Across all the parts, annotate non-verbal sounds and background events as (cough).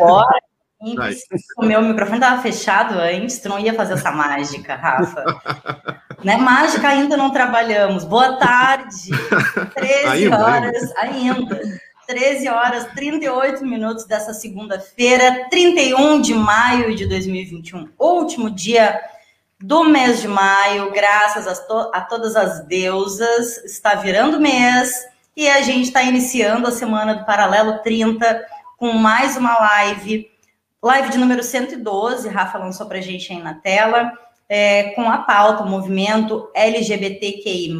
Bora! O meu microfone estava fechado antes, tu não ia fazer essa mágica, Rafa. (laughs) né? Mágica ainda não trabalhamos. Boa tarde. (laughs) 13 ainda, horas ainda. ainda. 13 horas 38 minutos dessa segunda-feira, 31 de maio de 2021. Último dia do mês de maio, graças a, to a todas as deusas, está virando mês e a gente está iniciando a semana do Paralelo 30 com mais uma live, live de número 112, Rafa lançou para a gente aí na tela, é, com a pauta, o movimento LGBTQI+,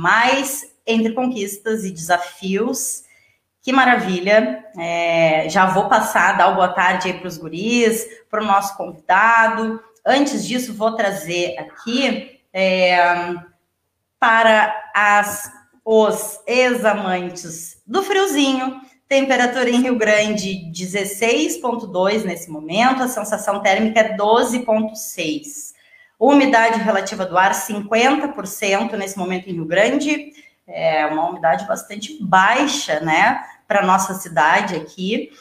entre conquistas e desafios. Que maravilha! É, já vou passar, dar boa tarde aí para os guris, para o nosso convidado. Antes disso, vou trazer aqui é, para as, os ex-amantes do friozinho, temperatura em Rio Grande 16,2 nesse momento, a sensação térmica é 12,6. Umidade relativa do ar 50% nesse momento em Rio Grande, é uma umidade bastante baixa, né? Para nossa cidade aqui.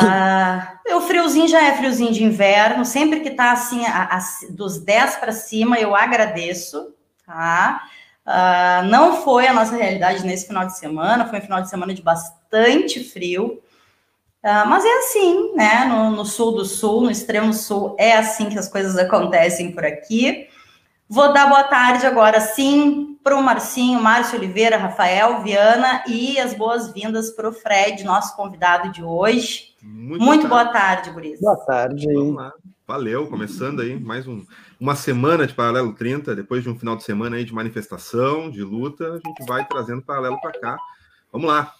Ah, o friozinho já é friozinho de inverno, sempre que tá assim, a, a, dos 10 para cima, eu agradeço, tá? Ah, não foi a nossa realidade nesse final de semana, foi um final de semana de bastante frio. Uh, mas é assim, né? No, no, sul do sul, no extremo sul, é assim que as coisas acontecem por aqui. Vou dar boa tarde agora sim para o Marcinho, Márcio Oliveira, Rafael Viana e as boas-vindas para o Fred, nosso convidado de hoje. Muito, Muito boa tarde, Guriz. Boa tarde. Vamos lá. Valeu, começando aí mais um, uma semana de Paralelo 30, depois de um final de semana aí de manifestação, de luta, a gente vai trazendo paralelo para cá. Vamos lá.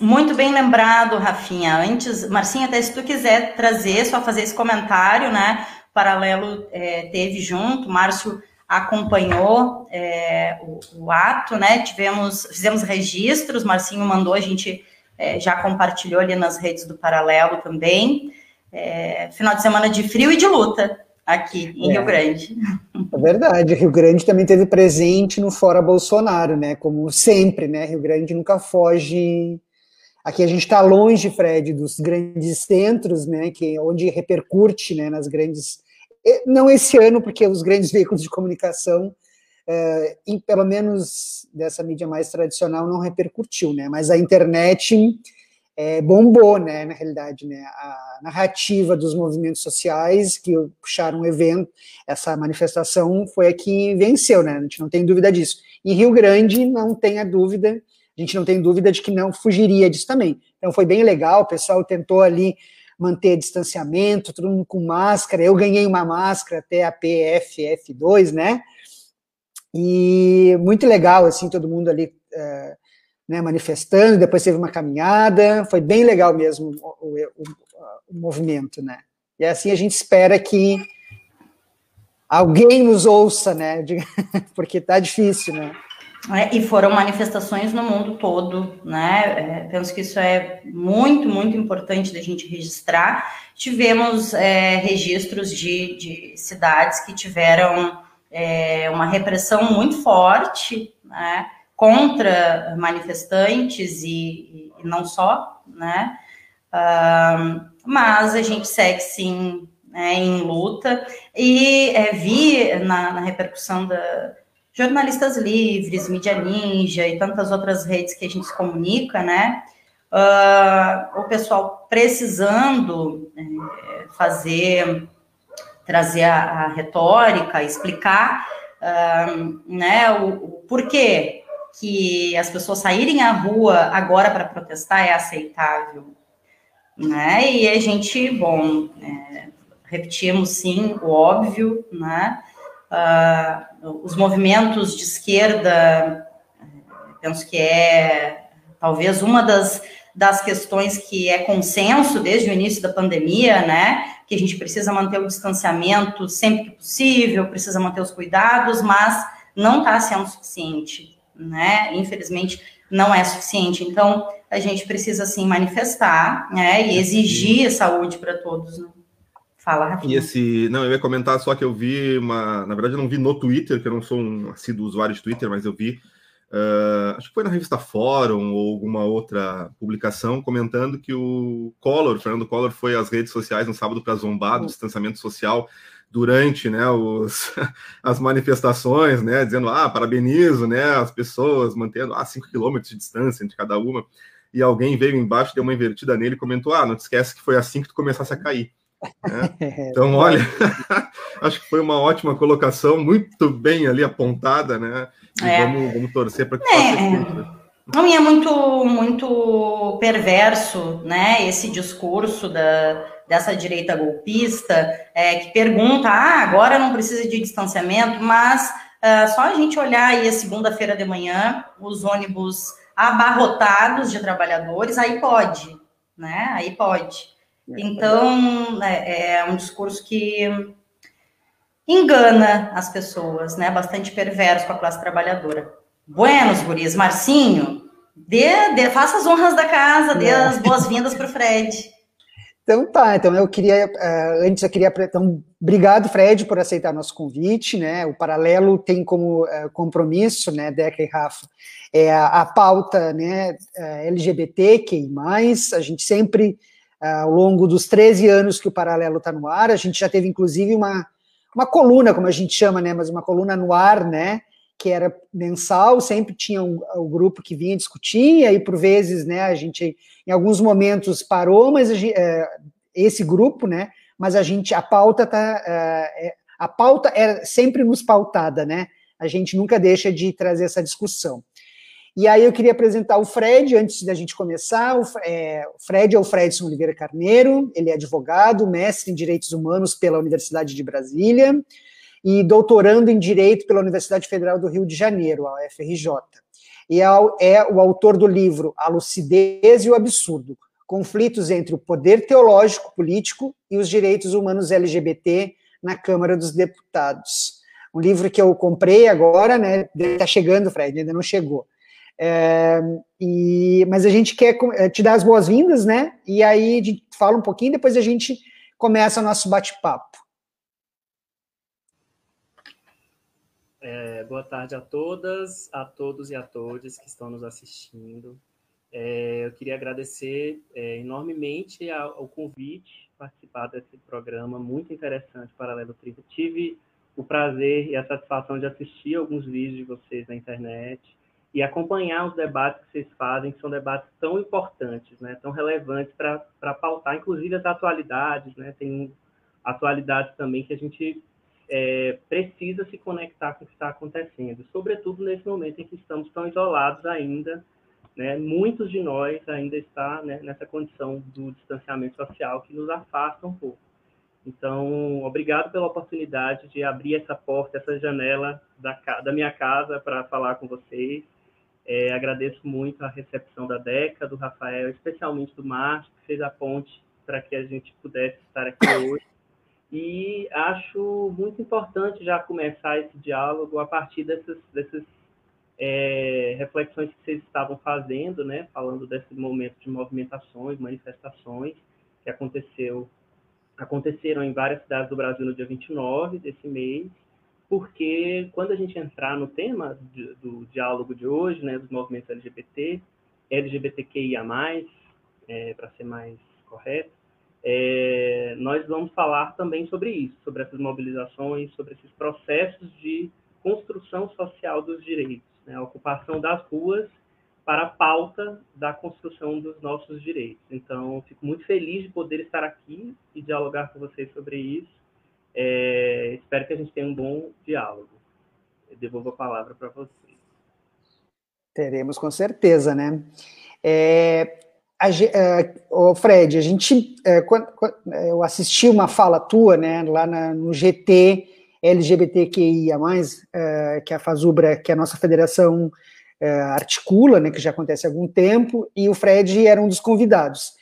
Muito bem lembrado, Rafinha. Antes, Marcinha, até se tu quiser trazer, só fazer esse comentário, né? Paralelo é, teve junto, Márcio acompanhou é, o, o, ato, né? Tivemos, fizemos registros, Marcinho mandou, a gente é, já compartilhou ali nas redes do Paralelo também. É, final de semana de frio e de luta aqui em Rio é. Grande. É verdade, Rio Grande também teve presente no Fora Bolsonaro, né? Como sempre, né? Rio Grande nunca foge. Aqui a gente está longe, Fred, dos grandes centros, né? Que onde repercute, né? Nas grandes não esse ano, porque os grandes (laughs) veículos de comunicação, é, pelo menos dessa mídia mais tradicional, não repercutiu, né? Mas a internet é, bombou, né? Na realidade, né? A narrativa dos movimentos sociais que puxaram o evento, essa manifestação foi a que venceu, né? A gente não tem dúvida disso. Em Rio Grande, não tem a dúvida, a gente não tem dúvida de que não fugiria disso também. Então foi bem legal, o pessoal tentou ali manter distanciamento, todo mundo com máscara. Eu ganhei uma máscara até a PFF2, né? E muito legal, assim, todo mundo ali é, né, manifestando. Depois teve uma caminhada, foi bem legal mesmo o, o, o movimento, né? E assim a gente espera que alguém nos ouça, né? (laughs) Porque tá difícil, né? É, e foram manifestações no mundo todo, né? É, penso que isso é muito, muito importante da gente registrar. Tivemos é, registros de, de, cidades que tiveram é, uma repressão muito forte, né? Contra manifestantes e, e não só, né? mas a gente segue sim né, em luta e é, vi na, na repercussão da jornalistas livres, mídia ninja e tantas outras redes que a gente se comunica, né? Uh, o pessoal precisando é, fazer, trazer a, a retórica, explicar, uh, né, o, o porquê que as pessoas saírem à rua agora para protestar é aceitável, né? E a gente, bom, é, repetimos sim o óbvio, né? Uh, os movimentos de esquerda, penso que é talvez uma das, das questões que é consenso desde o início da pandemia, né? Que a gente precisa manter o distanciamento sempre que possível, precisa manter os cuidados, mas não está sendo suficiente, né? Infelizmente, não é suficiente. Então, a gente precisa, sim, manifestar, né? E exigir saúde para todos, né? Fala, Rafinha. E esse. Não, eu ia comentar só que eu vi uma. Na verdade, eu não vi no Twitter, que eu não sou um assíduo usuário de Twitter, mas eu vi. Uh, acho que foi na revista Fórum ou alguma outra publicação comentando que o Collor, Fernando Collor, foi às redes sociais no sábado para zombar do distanciamento social durante né, os, (laughs) as manifestações, né, dizendo, ah, parabenizo né, as pessoas mantendo ah, 5 quilômetros de distância entre cada uma, e alguém veio embaixo, deu uma invertida nele e comentou, ah, não te esquece que foi assim que tu começasse a cair. Né? (laughs) Então, olha, (laughs) acho que foi uma ótima colocação, muito bem ali apontada, né? E é. vamos, vamos torcer para que é. faça. Né? Não, e é muito, muito perverso, né, esse discurso da, dessa direita golpista, é, que pergunta, ah, agora não precisa de distanciamento, mas uh, só a gente olhar aí a segunda-feira de manhã, os ônibus abarrotados de trabalhadores, aí pode, né, aí pode. É então, é, é um discurso que engana as pessoas, né, bastante perverso com a classe trabalhadora. Buenos, guris. Marcinho, dê, dê, faça as honras da casa, dê as boas-vindas para o Fred. Então tá, então eu queria, uh, antes eu queria, então, obrigado Fred por aceitar nosso convite, né, o Paralelo tem como uh, compromisso, né, Deca e Rafa, é a, a pauta, né, uh, LGBT, que mais, a gente sempre, ao longo dos 13 anos que o Paralelo está no ar, a gente já teve inclusive uma, uma coluna, como a gente chama, né, mas uma coluna no ar, né, que era mensal, sempre tinha um, um grupo que vinha discutir, e aí por vezes, né, a gente em alguns momentos parou, mas gente, é, esse grupo, né, mas a gente, a pauta tá, é, é, a pauta é sempre nos pautada, né, a gente nunca deixa de trazer essa discussão. E aí eu queria apresentar o Fred, antes da gente começar, o, é, o Fred é o Fredson Oliveira Carneiro, ele é advogado, mestre em Direitos Humanos pela Universidade de Brasília, e doutorando em Direito pela Universidade Federal do Rio de Janeiro, a UFRJ. E é, é o autor do livro A Lucidez e o Absurdo, conflitos entre o poder teológico político e os direitos humanos LGBT na Câmara dos Deputados. Um livro que eu comprei agora, né? Está chegando, Fred, ainda não chegou. É, e, mas a gente quer é, te dar as boas-vindas, né? E aí fala um pouquinho, depois a gente começa o nosso bate-papo. É, boa tarde a todas, a todos e a todas que estão nos assistindo. É, eu queria agradecer é, enormemente ao, ao, convite, participar desse programa muito interessante, Paralelo 30. Tive o prazer e a satisfação de assistir alguns vídeos de vocês na internet e acompanhar os debates que vocês fazem, que são debates tão importantes, né, tão relevantes para pautar, inclusive as atualidades, né, tem atualidades também que a gente é, precisa se conectar com o que está acontecendo, sobretudo nesse momento em que estamos tão isolados ainda, né? Muitos de nós ainda está né, nessa condição do distanciamento social que nos afasta um pouco. Então, obrigado pela oportunidade de abrir essa porta, essa janela da, da minha casa para falar com vocês. É, agradeço muito a recepção da Deca, do Rafael, especialmente do Márcio, que fez a ponte para que a gente pudesse estar aqui hoje. E acho muito importante já começar esse diálogo a partir dessas, dessas é, reflexões que vocês estavam fazendo, né? Falando desse momento de movimentações, manifestações que aconteceu, aconteceram em várias cidades do Brasil no dia 29 desse mês, porque quando a gente entrar no tema de, do diálogo de hoje, né, dos movimentos LGBT, LGBTQIA+, é, para ser mais correto, é, nós vamos falar também sobre isso, sobre essas mobilizações, sobre esses processos de construção social dos direitos, né? a ocupação das ruas para a pauta da construção dos nossos direitos. Então, fico muito feliz de poder estar aqui e dialogar com vocês sobre isso. É, espero que a gente tenha um bom diálogo. Eu devolvo a palavra para vocês. Teremos com certeza, né? É, a, uh, Fred, a gente, uh, quando, quando, eu assisti uma fala tua, né, lá na, no GT LGBTQIA+, uh, que é a FASUBRA, que é a nossa federação é, articula, né, que já acontece há algum tempo, e o Fred era um dos convidados.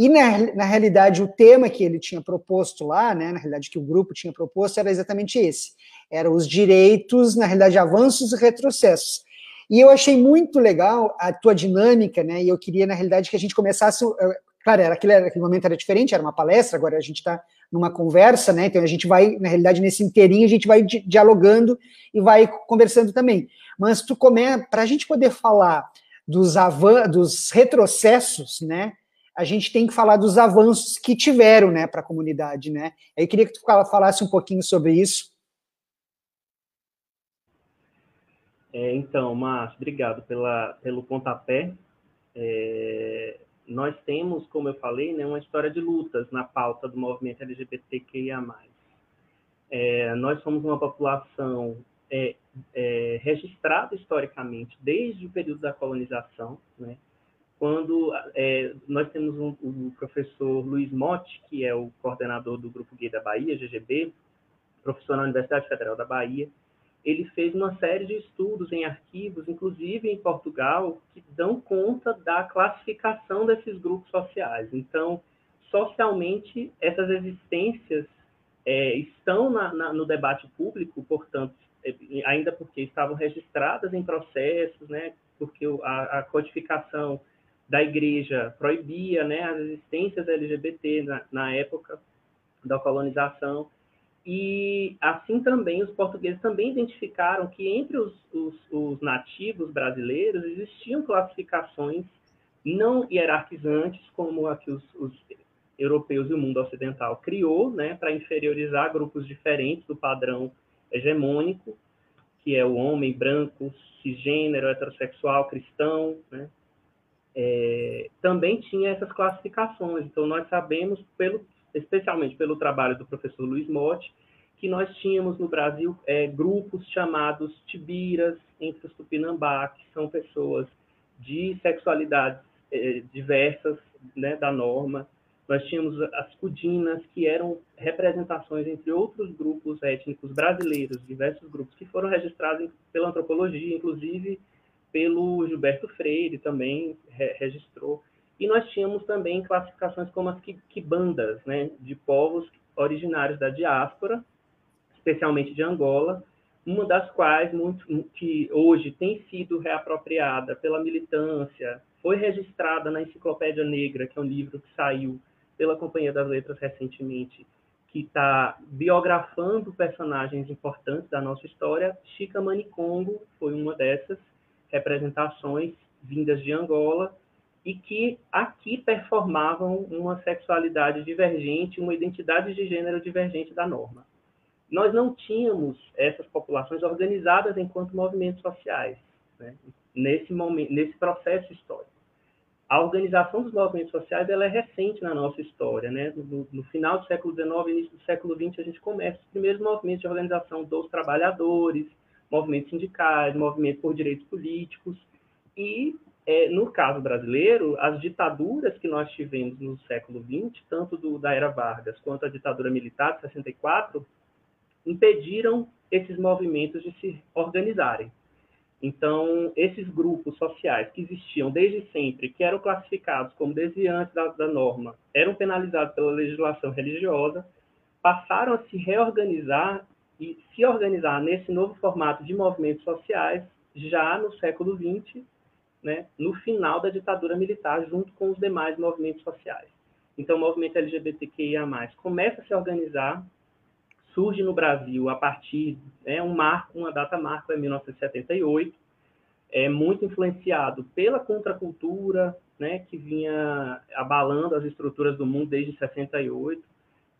E, na, na realidade, o tema que ele tinha proposto lá, né, na realidade, que o grupo tinha proposto, era exatamente esse. Eram os direitos, na realidade, avanços e retrocessos. E eu achei muito legal a tua dinâmica, né, e eu queria, na realidade, que a gente começasse... Eh, claro, era, aquele, aquele momento era diferente, era uma palestra, agora a gente está numa conversa, né, então a gente vai, na realidade, nesse inteirinho, a gente vai di dialogando e vai conversando também. Mas tu começa, para a gente poder falar dos, dos retrocessos, né, a gente tem que falar dos avanços que tiveram, né, para a comunidade, né? Eu queria que tu falasse um pouquinho sobre isso. É, então, Márcio, obrigado pela, pelo pontapé. É, nós temos, como eu falei, né, uma história de lutas na pauta do movimento LGBTQIA+. É, nós somos uma população é, é, registrada historicamente desde o período da colonização, né? Quando é, nós temos um, o professor Luiz Motti, que é o coordenador do Grupo Gay da Bahia, GGB, professor na Universidade Federal da Bahia, ele fez uma série de estudos em arquivos, inclusive em Portugal, que dão conta da classificação desses grupos sociais. Então, socialmente, essas existências é, estão na, na, no debate público, portanto, é, ainda porque estavam registradas em processos, né, porque a, a codificação da igreja proibia né, as existências LGBT na, na época da colonização. E assim também os portugueses também identificaram que entre os, os, os nativos brasileiros existiam classificações não hierarquizantes, como a que os, os europeus e o mundo ocidental criou, né, para inferiorizar grupos diferentes do padrão hegemônico, que é o homem branco, cisgênero, heterossexual, cristão, né, é, também tinha essas classificações. Então, nós sabemos, pelo, especialmente pelo trabalho do professor Luiz Motti, que nós tínhamos no Brasil é, grupos chamados tibiras entre os tupinambá, que são pessoas de sexualidades é, diversas né, da norma. Nós tínhamos as cudinas, que eram representações entre outros grupos étnicos brasileiros, diversos grupos que foram registrados pela antropologia, inclusive pelo Gilberto Freire também re registrou. E nós tínhamos também classificações como as quibandas, né, de povos originários da diáspora, especialmente de Angola, uma das quais muito, que hoje tem sido reapropriada pela militância, foi registrada na Enciclopédia Negra, que é um livro que saiu pela Companhia das Letras recentemente, que está biografando personagens importantes da nossa história. Chica Manicongo foi uma dessas, representações vindas de Angola e que aqui performavam uma sexualidade divergente, uma identidade de gênero divergente da norma. Nós não tínhamos essas populações organizadas enquanto movimentos sociais, né? nesse momento, nesse processo histórico. A organização dos movimentos sociais ela é recente na nossa história, né? No, no final do século XIX, início do século XX, a gente começa os primeiros movimentos de organização dos trabalhadores, movimentos sindicais, movimento por direitos políticos. E, é, no caso brasileiro, as ditaduras que nós tivemos no século XX, tanto do, da era Vargas quanto a ditadura militar de 64, impediram esses movimentos de se organizarem. Então, esses grupos sociais que existiam desde sempre, que eram classificados como desviantes da, da norma, eram penalizados pela legislação religiosa, passaram a se reorganizar e se organizar nesse novo formato de movimentos sociais já no século XX, né, no final da ditadura militar, junto com os demais movimentos sociais. Então, o movimento LGBTQIA+, começa a se organizar, surge no Brasil a partir, né, um marco, uma data marco é 1978, é muito influenciado pela contracultura, né, que vinha abalando as estruturas do mundo desde 68,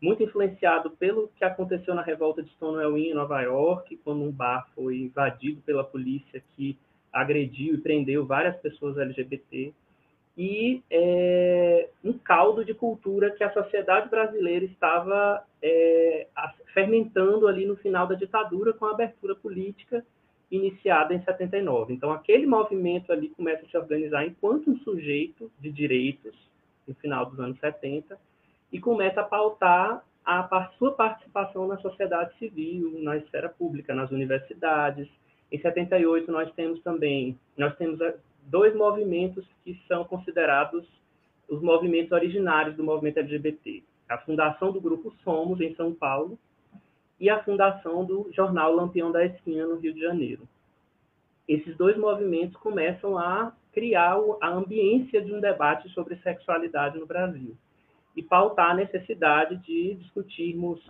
muito influenciado pelo que aconteceu na revolta de Stonewall Inn, em Nova York, quando um bar foi invadido pela polícia que agrediu e prendeu várias pessoas LGBT, e é, um caldo de cultura que a sociedade brasileira estava é, fermentando ali no final da ditadura com a abertura política iniciada em 79. Então, aquele movimento ali começa a se organizar enquanto um sujeito de direitos, no final dos anos 70, e começa a pautar a sua participação na sociedade civil, na esfera pública, nas universidades, Em 78 nós temos também, nós temos eh, dois movimentos que são considerados os movimentos originários do movimento LGBT. A fundação do grupo Somos em São Paulo e a fundação do jornal Lampião da Esquina no Rio de Janeiro. Esses dois movimentos começam a criar a ambiência de um debate sobre sexualidade no Brasil e pautar a necessidade de discutirmos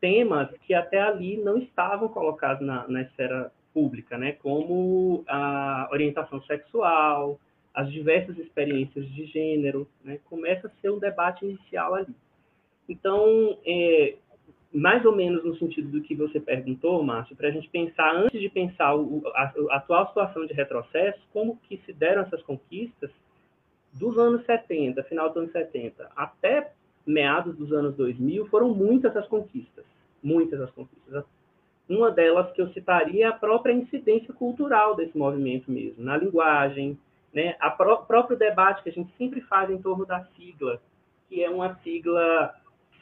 temas que até ali não estavam colocados na, na esfera pública, né? como a orientação sexual, as diversas experiências de gênero, né? começa a ser um debate inicial ali. Então, é, mais ou menos no sentido do que você perguntou, Márcio, para a gente pensar, antes de pensar o, a, a, atual situação de retrocesso, como que se deram essas conquistas dos anos 70, final dos anos 70, até meados dos anos 2000, foram muitas as conquistas, muitas as conquistas. Uma delas que eu citaria é a própria incidência cultural desse movimento mesmo, na linguagem, né? a pró próprio debate que a gente sempre faz em torno da sigla, que é uma sigla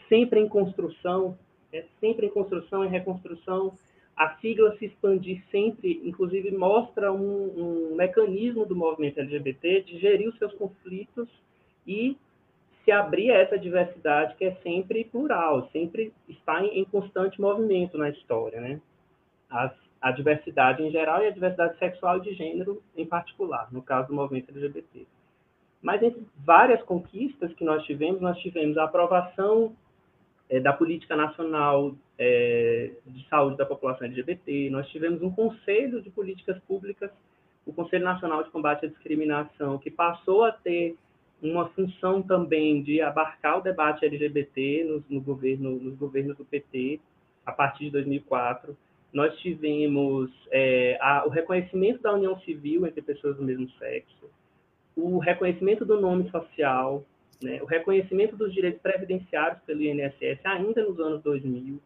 sempre em construção, é sempre em construção e reconstrução. A sigla se expandir sempre, inclusive, mostra um, um mecanismo do movimento LGBT de gerir os seus conflitos e se abrir a essa diversidade que é sempre plural, sempre está em, em constante movimento na história, né? As, a diversidade em geral e a diversidade sexual e de gênero em particular, no caso do movimento LGBT. Mas entre várias conquistas que nós tivemos, nós tivemos a aprovação é, da Política Nacional é, de Saúde da População LGBT, nós tivemos um Conselho de Políticas Públicas, o Conselho Nacional de Combate à Discriminação, que passou a ter uma função também de abarcar o debate LGBT no, no governo, nos governos do PT, a partir de 2004. Nós tivemos é, a, o reconhecimento da união civil entre pessoas do mesmo sexo, o reconhecimento do nome social, né, o reconhecimento dos direitos previdenciários pelo INSS ainda nos anos 2000,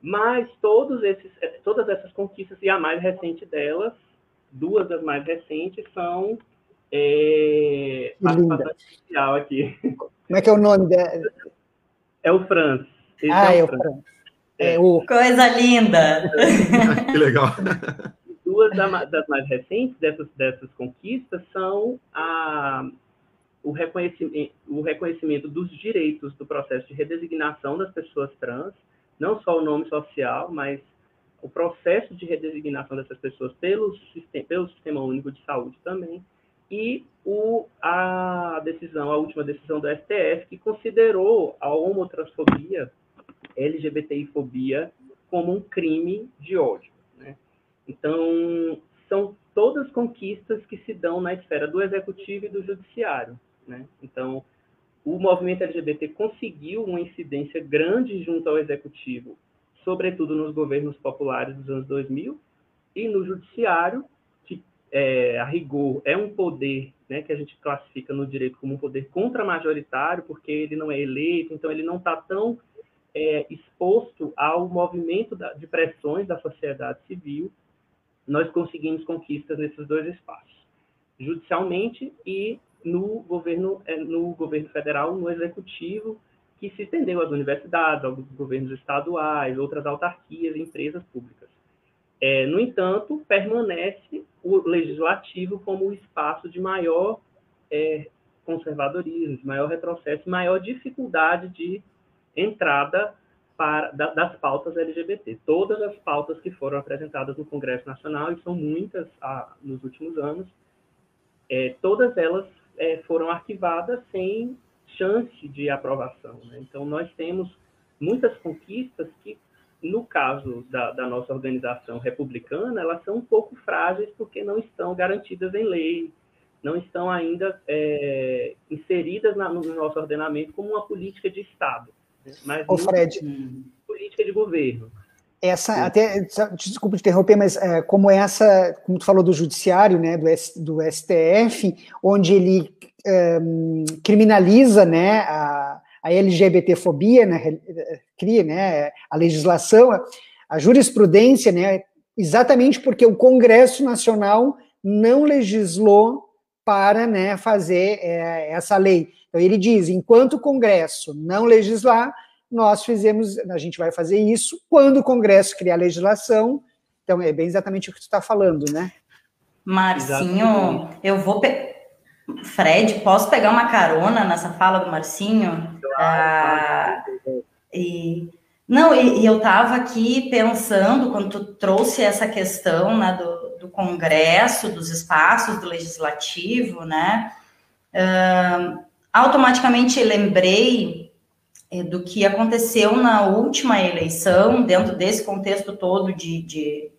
mas todos esses, eh, todas essas conquistas, e a mais recente delas, duas das mais recentes, são é, participação aqui. Como é que é o nome dela? É o Franz. Esse ah, é o, é Franz. Franz. É. é. o... Coisa linda! (laughs) que legal! Duas das mais recentes dessas, dessas conquistas são a, o reconhecimento, o reconhecimento dos direitos do processo de redesignação das pessoas trans, não só o nome social, mas o processo de redesignação dessas pessoas pelo sistema, pelo sistema único de saúde também, e o, a decisão, a última decisão do STF, que considerou a homotransfobia, LGBTI-fobia, como um crime de ódio. Né? Então, são todas conquistas que se dão na esfera do executivo e do judiciário. Né? Então, o movimento LGBT conseguiu uma incidência grande junto ao executivo, sobretudo nos governos populares dos anos 2000, e no judiciário, que é, a rigor é um poder né, que a gente classifica no direito como um poder contra-majoritário, porque ele não é eleito, então ele não está tão é, exposto ao movimento da, de pressões da sociedade civil, nós conseguimos conquistas nesses dois espaços, judicialmente e no governo, é, no governo federal, no executivo, que se estendeu às universidades, aos governos estaduais, outras autarquias empresas públicas. É, no entanto, permanece o legislativo como o espaço de maior é, conservadorismo, de maior retrocesso, maior dificuldade de entrada para, da, das pautas LGBT. Todas as pautas que foram apresentadas no Congresso Nacional, e são muitas ah, nos últimos anos, é, todas elas é, foram arquivadas sem chance de aprovação. Né? Então, nós temos muitas conquistas que, no caso da, da, nossa organização republicana, elas são um pouco frágeis porque não estão garantidas em lei, não estão ainda é, inseridas na, no nosso ordenamento como uma política de Estado, né? mas Ô, Fred, política de governo. Essa, Sim. até, desculpa te interromper, mas é, como essa, como tu falou do judiciário, né, do, S, do STF, onde ele é, criminaliza, né, a, a LGBTfobia, né, cria, né, a legislação, a jurisprudência, né, exatamente porque o Congresso Nacional não legislou para, né, fazer é, essa lei. Então ele diz, enquanto o Congresso não legislar, nós fizemos, a gente vai fazer isso quando o Congresso criar legislação, Então, é bem exatamente o que tu está falando, né? Marcinho, exatamente. eu vou. Pe... Fred, posso pegar uma carona nessa fala do Marcinho? Claro, ah, e não, e, e eu estava aqui pensando, quando tu trouxe essa questão né, do, do Congresso, dos espaços do Legislativo, né? Uh, automaticamente lembrei do que aconteceu na última eleição, dentro desse contexto todo de, de,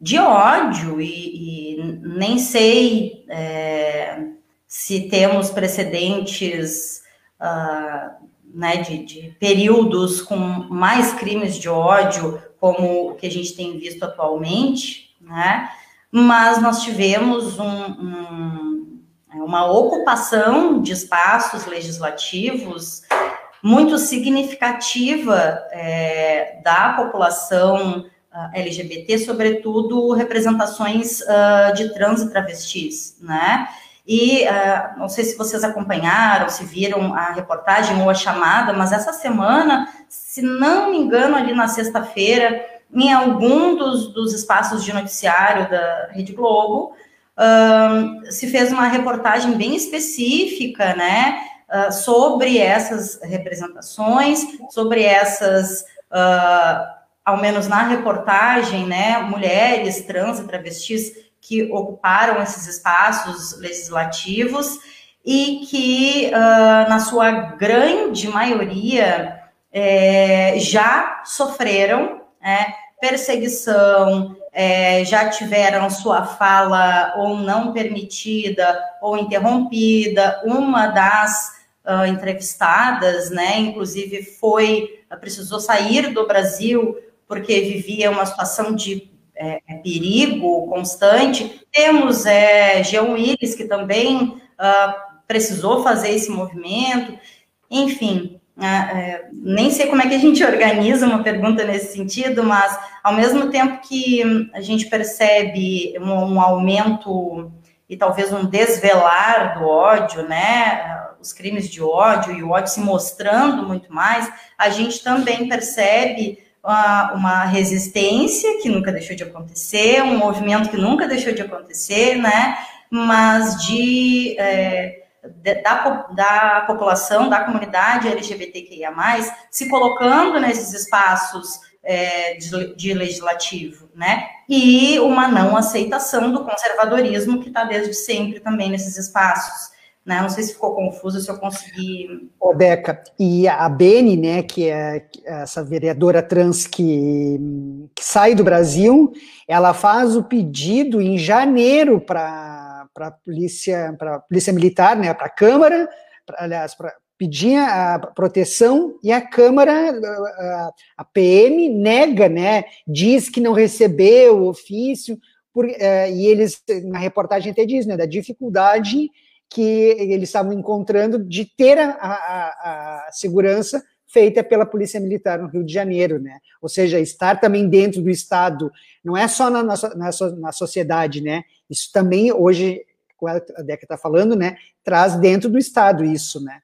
de ódio, e, e, nem sei é, se temos precedentes uh, né, de, de, períodos com mais crimes de ódio, como o que a gente tem visto atualmente, né? Mas nós tivemos um, um, uma ocupação de espaços legislativos muito significativa é, da população ah, LGBT, sobretudo representações uh, de trans e travestis, né? E uh, não sei se vocês acompanharam, se viram a reportagem ou a chamada, mas essa semana, se não me engano, ali na sexta-feira, em algum dos, dos espaços de noticiário da Rede Globo, uh, se fez uma reportagem bem específica, né, uh, sobre essas representações, sobre essas, ao menos na reportagem, né, mulheres trans e travestis que ocuparam esses espaços legislativos e que, uh, na sua grande maioria, é, já sofreram é, perseguição, é, já tiveram sua fala ou não permitida ou interrompida. Uma das uh, entrevistadas, né, inclusive, foi precisou sair do Brasil porque vivia uma situação de é, perigo constante. Temos é, Jean Willis, que também uh, precisou fazer esse movimento. Enfim, uh, nem sei como é que a gente (laughs) organiza uma pergunta nesse sentido, mas ao mesmo tempo que a gente percebe um, um aumento e talvez um desvelar do ódio, né? Os crimes de ódio e o ódio se mostrando muito mais, a gente também percebe uma, uma resistência que nunca deixou de acontecer, um movimento que nunca deixou de acontecer, né? Mas de, é, de da, da população, da comunidade LGBTQIA+, se colocando nesses espaços é, de, de, legislativo, né? E uma não aceitação do conservadorismo que está desde sempre também nesses espaços. Né? Não sei se ficou confuso, se eu consegui. Ô, Deca, e a Beni, né, que é essa vereadora trans que, que sai do Brasil, ela faz o pedido em janeiro para a polícia, para polícia militar, né, para a Câmara, pra, aliás, para pedir a proteção e a Câmara, a, a, PM nega, né, diz que não recebeu o ofício, por, uh, e eles, na reportagem até diz, né, da dificuldade que eles estavam encontrando de ter a, a, a, segurança feita pela Polícia Militar no Rio de Janeiro, né? Ou seja, estar também dentro do Estado, não é só na, na, na, na sociedade, né? Isso também, hoje, como a Deca está falando, né? Traz dentro do Estado isso, né?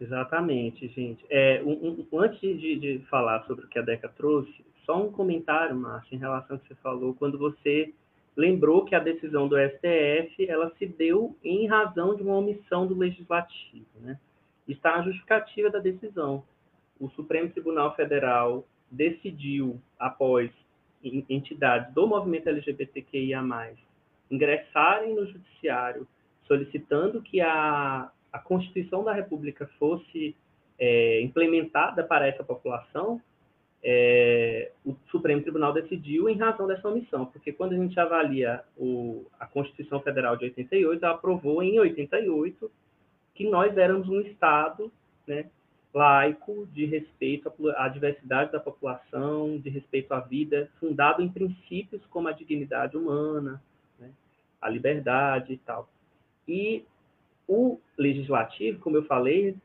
Exatamente, gente. É, um, um, antes de, de, falar sobre o que a Deca trouxe, só um comentário, Márcia, em relação ao que você falou, quando você lembrou que a decisão do STF ela se deu em razão de uma omissão do legislativo, né? Está na justificativa da decisão. O Supremo Tribunal Federal decidiu após entidades do movimento LGBTQIA+ ingressarem no judiciário solicitando que a, a Constituição da República fosse é, implementada para essa população, é, o Supremo Tribunal decidiu em razão dessa omissão, porque quando a gente avalia o, a Constituição Federal de 88, ela aprovou em 88 que nós éramos um Estado né, laico, de respeito à diversidade da população, de respeito à vida, fundado em princípios como a dignidade humana, né, a liberdade e tal. E o legislativo, como eu falei,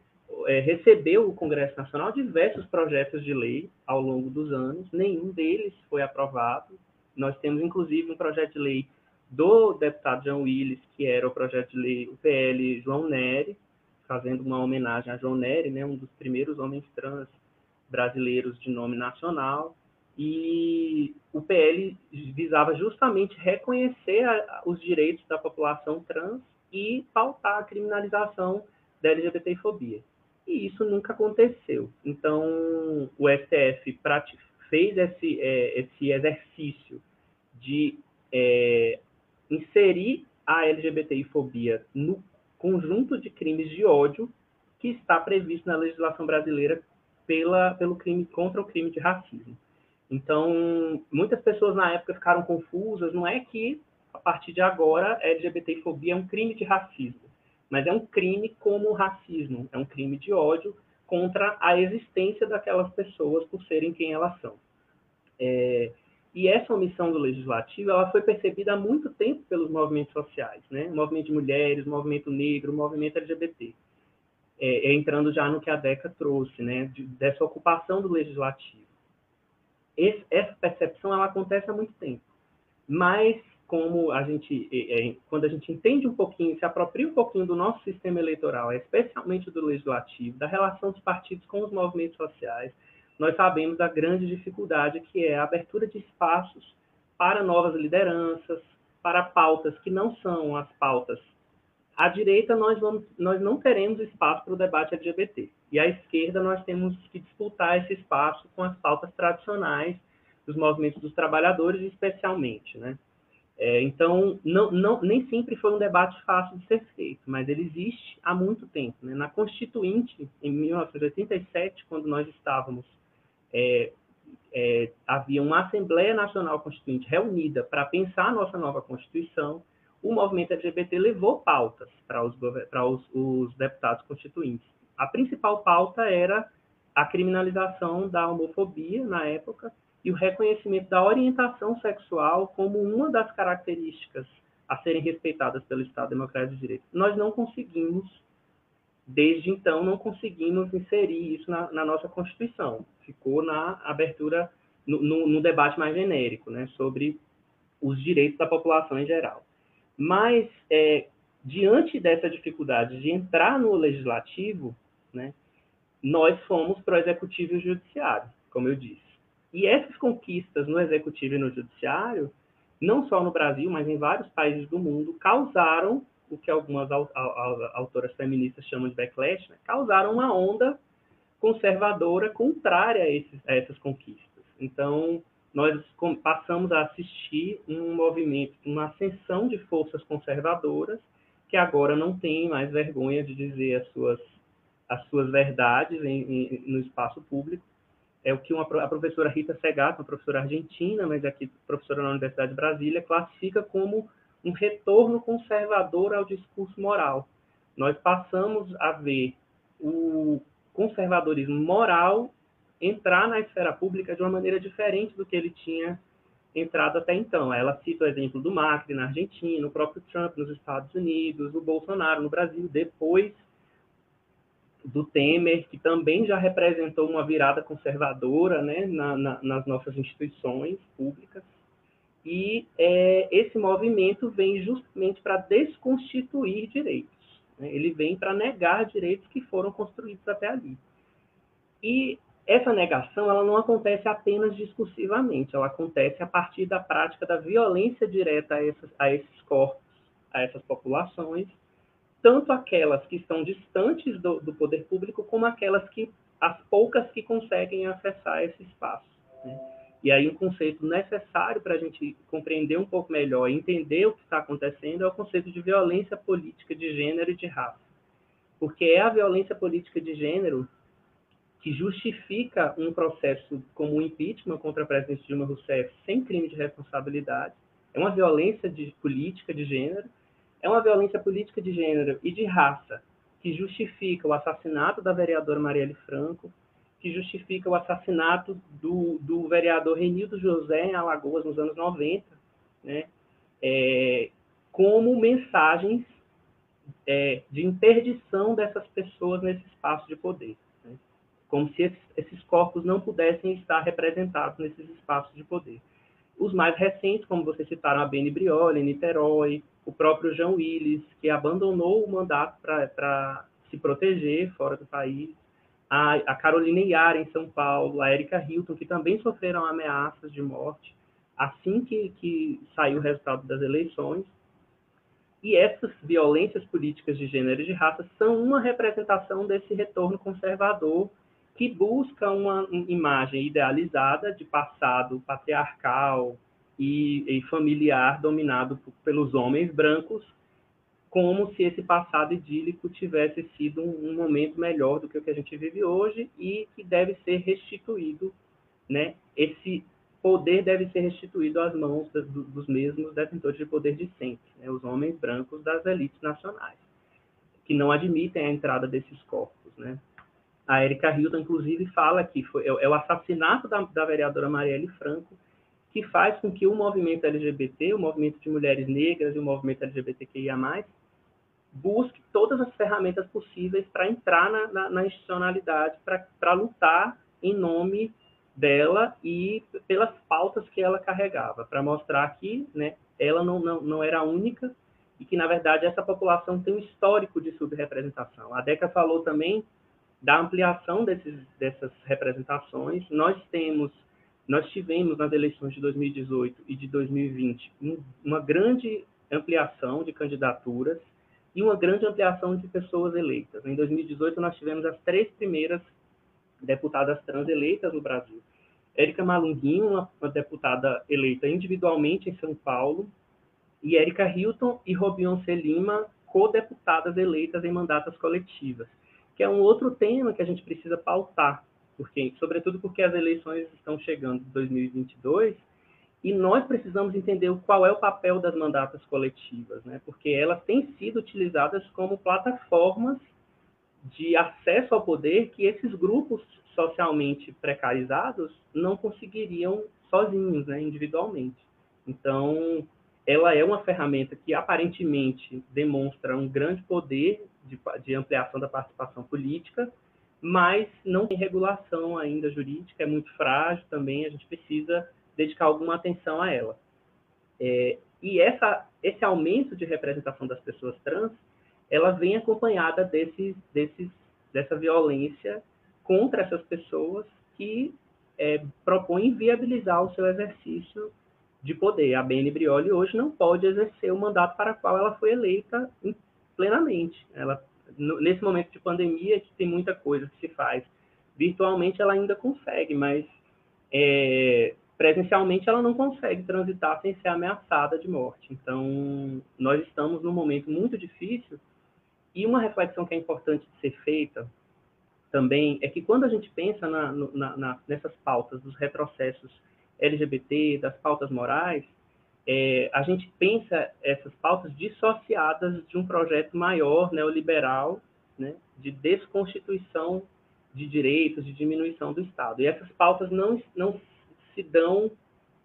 é, recebeu o Congresso Nacional diversos projetos de lei ao longo dos anos, nenhum deles foi aprovado. Nós temos, inclusive, um projeto de lei do deputado João Willis, que era o projeto de lei, o PL João Nery, fazendo uma homenagem a João Nery, né, um dos primeiros homens trans brasileiros de nome nacional, e o PL visava justamente reconhecer a, os direitos da população trans e pautar a criminalização da LGBTfobia. E isso nunca aconteceu. Então, o STF fez esse, é, esse exercício de é, inserir a LGBTfobia no conjunto de crimes de ódio que está previsto na legislação brasileira pela, pelo crime contra o crime de racismo. Então, muitas pessoas na época ficaram confusas. Não é que a partir de agora a LGBTfobia é um crime de racismo, mas é um crime como o racismo, é um crime de ódio contra a existência daquelas pessoas por serem quem elas são. É, e essa omissão do legislativo, ela foi percebida há muito tempo pelos movimentos sociais, né? O movimento de mulheres, movimento negro, movimento LGBT. É, é entrando já no que a DECA trouxe, né? De, dessa ocupação do legislativo. Esse, essa percepção, ela acontece há muito tempo. Mas, como a gente, é, quando a gente entende um pouquinho, se apropria um pouquinho do nosso sistema eleitoral, especialmente do legislativo, da relação dos partidos com os movimentos sociais, nós sabemos da grande dificuldade que é a abertura de espaços para novas lideranças, para pautas que não são as pautas. À direita, nós, vamos, nós não teremos espaço para o debate LGBT. E à esquerda, nós temos que disputar esse espaço com as pautas tradicionais dos movimentos dos trabalhadores, especialmente. Né? É, então, não, não, nem sempre foi um debate fácil de ser feito, mas ele existe há muito tempo. Né? Na Constituinte, em 1987, quando nós estávamos é, é, havia uma Assembleia Nacional Constituinte reunida para pensar a nossa nova Constituição, o movimento LGBT levou pautas para os, para os, os deputados constituintes. A principal pauta era a criminalização da homofobia na época e o reconhecimento da orientação sexual como uma das características a serem respeitadas pelo Estado Democrático de Direito. Nós não conseguimos Desde então, não conseguimos inserir isso na, na nossa Constituição. Ficou na abertura, no, no, no, debate mais genérico, né, sobre os direitos da população em geral. Mas, é, diante dessa dificuldade de entrar no legislativo, né, nós fomos para o executivo e o judiciário, como eu disse. E essas conquistas no executivo e no judiciário, não só no Brasil, mas em vários países do mundo, causaram o que algumas autoras feministas chamam de backlash, né, causaram uma onda conservadora contrária a, esses, a essas conquistas. Então, nós passamos a assistir um movimento, uma ascensão de forças conservadoras que agora não têm mais vergonha de dizer as suas, as suas verdades em, em, no espaço público. É o que uma, a professora Rita Segato, uma professora argentina, mas aqui professora na Universidade de Brasília, classifica como um retorno conservador ao discurso moral. Nós passamos a ver o conservadorismo moral entrar na esfera pública de uma maneira diferente do que ele tinha entrado até então. Ela cita o exemplo do Macri na Argentina, o próprio Trump nos Estados Unidos, o Bolsonaro no Brasil, depois do Temer, que também já representou uma virada conservadora né, na, na, nas nossas instituições públicas. E é, esse movimento vem justamente para desconstituir direitos. Né? Ele vem para negar direitos que foram construídos até ali. E essa negação ela não acontece apenas discursivamente, ela acontece a partir da prática da violência direta a, essas, a esses corpos, a essas populações, tanto aquelas que estão distantes do, do poder público, como aquelas que, as poucas que conseguem acessar esse espaço. Né? E aí um conceito necessário para a gente compreender um pouco melhor e entender o que está acontecendo é o conceito de violência política de gênero e de raça. Porque é a violência política de gênero que justifica um processo como o impeachment contra a presidente Dilma Rousseff sem crime de responsabilidade. É uma violência de política de gênero, é uma violência política de gênero e de raça que justifica o assassinato da vereadora Marielle Franco, que justifica o assassinato do, do vereador Renildo José em Alagoas nos anos 90, né, é, como mensagens é, de interdição dessas pessoas nesse espaço de poder. Né, como se esses, esses corpos não pudessem estar representados nesses espaços de poder. Os mais recentes, como vocês citaram, a Beni Brioli, Niterói, o próprio João Willis, que abandonou o mandato para se proteger fora do país, a, a Carolina Iara, em São Paulo, a Erika Hilton, que também sofreram ameaças de morte assim que, que saiu o resultado das eleições. E essas violências políticas de gênero e de raça são uma representação desse retorno conservador que busca uma imagem idealizada de passado patriarcal e, e familiar dominado pelos homens brancos, como se esse passado idílico tivesse sido um, um, momento melhor do que o que a gente vive hoje e que deve ser restituído, né? Esse poder deve ser restituído às mãos dos mesmos detentores de poder de sempre, né? os homens brancos das elites nacionais, que não admitem a entrada desses corpos, né? A Erika Hilton, inclusive, fala que foi, é, é o assassinato da, da vereadora Marielle Franco que faz com que o movimento LGBT, o movimento de mulheres negras e o movimento LGBTQIA+, busque todas as ferramentas possíveis para entrar na, na, na institucionalidade, para lutar em nome dela e pelas pautas que ela carregava, para mostrar que né, ela não, não, não era única e que, na verdade, essa população tem um histórico de subrepresentação. A Deca falou também da ampliação desses, dessas representações. Nós temos, nós tivemos nas eleições de 2018 e de 2020 uma grande ampliação de candidaturas e uma grande ampliação de pessoas eleitas. Em 2018 nós tivemos as três primeiras deputadas trans eleitas no Brasil. Érica Malunguinho, uma, deputada eleita individualmente em São Paulo, e Érica Hilton e Robion Lima, co-deputadas eleitas em mandatas coletivas que é um outro tema que a gente precisa pautar, porque, sobretudo porque as eleições estão chegando em 2022 e nós precisamos entender qual é o papel das mandatas coletivas, né? porque elas têm sido utilizadas como plataformas de acesso ao poder que esses grupos socialmente precarizados não conseguiriam sozinhos, né, individualmente. Então, ela é uma ferramenta que aparentemente demonstra um grande poder de, de, ampliação da participação política, mas não tem regulação ainda jurídica, é muito frágil também, a gente precisa dedicar alguma atenção a ela. É, e essa, esse aumento de representação das pessoas trans, ela vem acompanhada desses, desses, dessa violência contra essas pessoas que é, propõem viabilizar o seu exercício de poder. A Bene Brioli hoje não pode exercer o mandato para o qual ela foi eleita plenamente. Ela, nesse momento de pandemia, que tem muita coisa que se faz virtualmente, ela ainda consegue, mas é, presencialmente ela não consegue transitar sem ser ameaçada de morte. Então, nós estamos num momento muito difícil e uma reflexão que é importante de ser feita também é que quando a gente pensa na, na, na, nessas pautas dos retrocessos LGBT, das pautas morais, é, a gente pensa essas pautas dissociadas de um projeto maior neoliberal, né, de desconstituição de direitos, de diminuição do Estado. E essas pautas não, não se dão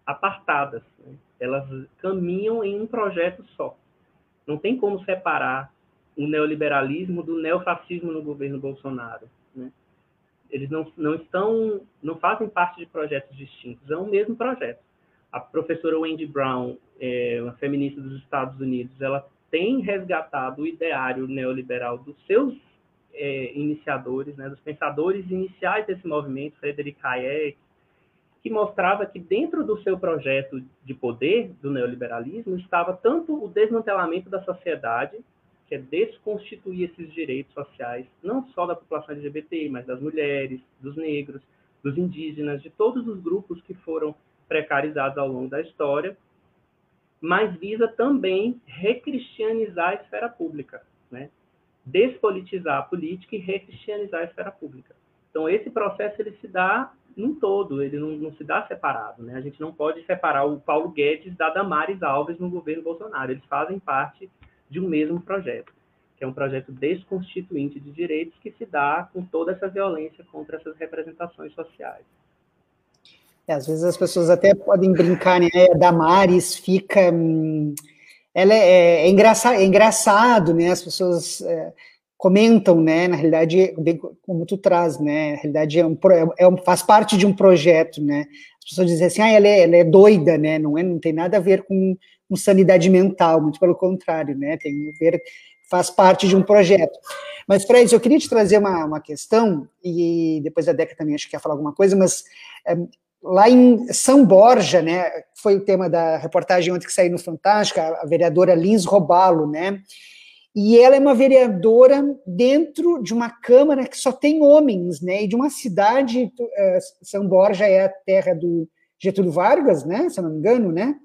apartadas, né? elas caminham em um projeto só. Não tem como separar o neoliberalismo do neofascismo no governo Bolsonaro. Né? eles não, não estão, não fazem parte de projetos distintos, é o mesmo projeto. A professora Wendy Brown, é, uma feminista dos Estados Unidos, ela tem resgatado o ideário neoliberal dos seus é, iniciadores, né, dos pensadores iniciais desse movimento, Frederick Hayek, que mostrava que dentro do seu projeto de poder do neoliberalismo estava tanto o desmantelamento da sociedade que é desconstituir esses direitos sociais, não só da população LGBT, mas das mulheres, dos negros, dos indígenas, de todos os grupos que foram precarizados ao longo da história, mas visa também recristianizar a esfera pública, né? despolitizar a política e recristianizar a esfera pública. Então, esse processo ele se dá num todo, ele não, não, se dá separado. Né? A gente não pode separar o Paulo Guedes da Damares Alves no governo Bolsonaro. Eles fazem parte de um mesmo projeto, que é um projeto desconstituinte de direitos que se dá com toda essa violência contra essas representações sociais. É, às vezes as pessoas até podem brincar, né? Damares fica. Hum, ela é, é, é, engraçado, é engraçado, né? As pessoas é, comentam, né? Na realidade, bem como tu traz, né? Na realidade, é um, é um, faz parte de um projeto, né? As pessoas dizem assim, ah, ela é, ela é doida, né? Não, é, não tem nada a ver com com sanidade mental, muito pelo contrário, né? Tem a ver faz parte de um projeto. Mas, Fred, eu queria te trazer uma, uma questão, e depois a Deca também acho que quer falar alguma coisa, mas é, lá em São Borja, né, foi o tema da reportagem ontem que saiu no Fantástico, a, vereadora Lins Robalo, né, e ela é uma vereadora dentro de uma Câmara que só tem homens, né? E de uma cidade, é, São Borja é a terra do Getúlio Vargas, né? Se eu não me engano, né?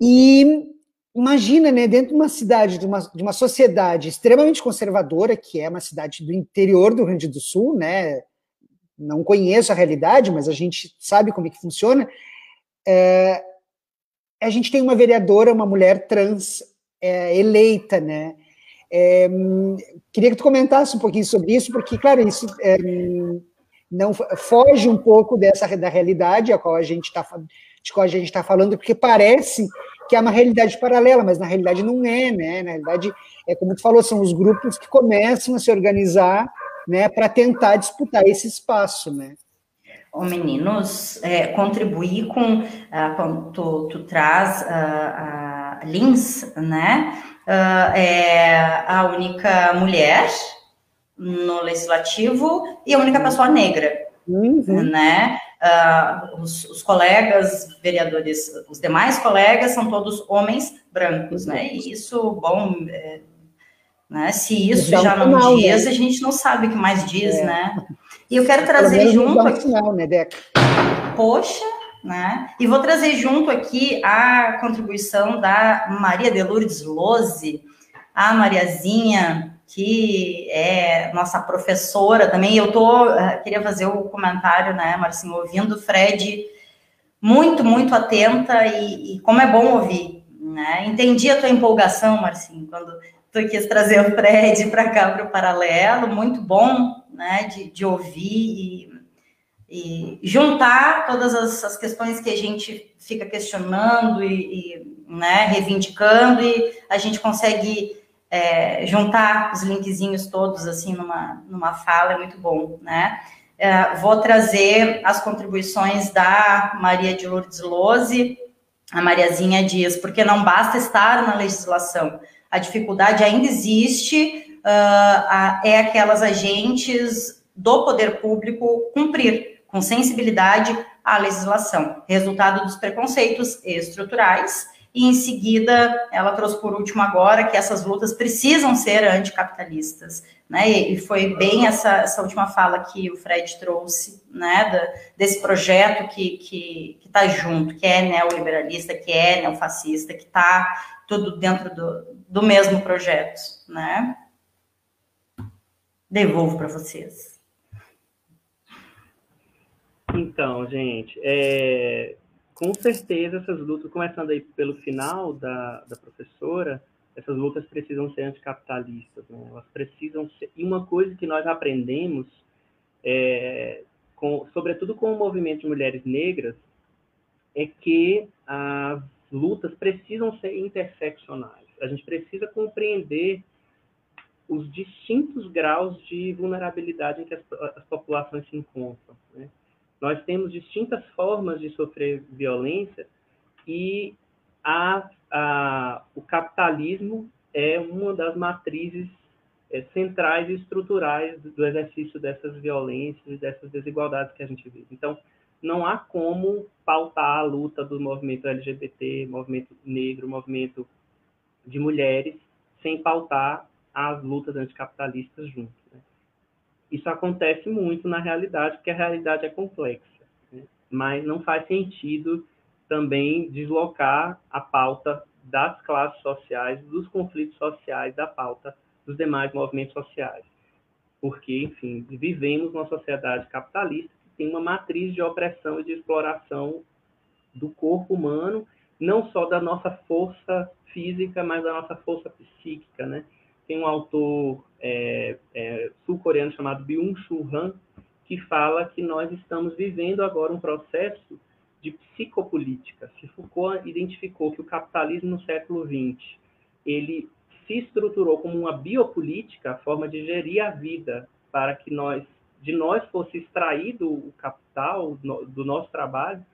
E imagina, né? Dentro de uma cidade, de uma, de uma sociedade extremamente conservadora, que é uma cidade do interior do Rio Grande do Sul, né? Não conheço a realidade, mas a gente sabe como é que funciona. É, a gente tem uma vereadora, uma mulher trans é, eleita, né? É, queria que tu comentasse um pouquinho sobre isso, porque, claro, isso é, não foge um pouco dessa da realidade a qual a gente está de qual a gente está falando, porque parece que é uma realidade paralela, mas na realidade não é, né? Na realidade, é como tu falou, são os grupos que começam a se organizar, né, para tentar disputar esse espaço, né? Ô, meninos, é, contribuir com uh, quando tu, tu traz uh, a Lins, né, é a única mulher no legislativo e a única pessoa negra, uhum. né? Uh, os, os, colegas vereadores, os demais colegas são todos homens brancos, né? E isso, bom, é, né? Se isso já, já não final, diz, né? a gente não sabe o que mais diz, é. né? E eu quero trazer junto. Final, né, Deca? Poxa, né? E vou trazer junto aqui a contribuição da Maria de Lourdes Lose, a Mariazinha, que é nossa professora também. Eu tô, uh, queria fazer o comentário, né, Marcinho, ouvindo o Fred muito, muito atenta e, e, como é bom ouvir, né? Entendi a tua empolgação, Marcinho, quando tu quis trazer o Fred para cá para o paralelo, muito bom, né, de, de ouvir e e juntar todas as, as, questões que a gente fica questionando e, e né, reivindicando e a gente consegue é, juntar os linkzinhos todos assim numa, numa fala é muito bom, né? É, vou trazer as contribuições da Maria de Lourdes Lose. A Mariazinha diz, porque não basta estar na legislação, a dificuldade ainda existe, uh, a, é aquelas agentes do poder público cumprir com sensibilidade à legislação, resultado dos preconceitos estruturais. E em seguida, ela trouxe por último agora que essas lutas precisam ser anticapitalistas, né? E foi bem essa, essa última fala que o Fred trouxe, né? Da, desse projeto que que está junto, que é neoliberalista, que é neofascista, que está tudo dentro do, do mesmo projeto, né? Devolvo para vocês. Então, gente, é, com certeza essas lutas, começando aí pelo final da, da professora, essas lutas precisam ser anticapitalistas, né? elas precisam ser... E uma coisa que nós aprendemos, é, com, sobretudo com o movimento de mulheres negras, é que as lutas precisam ser interseccionais. A gente precisa compreender os distintos graus de vulnerabilidade em que as, as populações se encontram. Né? Nós temos distintas formas de sofrer violência e a, o capitalismo é uma das matrizes é, centrais e estruturais do, exercício dessas violências e dessas desigualdades que a gente vive. Então, não há como pautar a luta do movimento LGBT, movimento negro, movimento de mulheres, sem pautar as lutas anticapitalistas juntos. Né? Isso acontece muito na realidade, porque a realidade é complexa. Né? Mas não faz sentido também deslocar a pauta das classes sociais, dos conflitos sociais, da pauta dos demais movimentos sociais. Porque, enfim, vivemos numa sociedade capitalista que tem uma matriz de opressão e de exploração do corpo humano, não só da nossa força física, mas da nossa força psíquica, né? tem um autor é, é, sul-coreano chamado Byung-Chul Han, que fala que nós estamos vivendo agora um processo de psicopolítica. Se Foucault identificou que o capitalismo no século XX ele se estruturou como uma biopolítica, a forma de gerir a vida para que nós de nós fosse extraído o capital do nosso trabalho,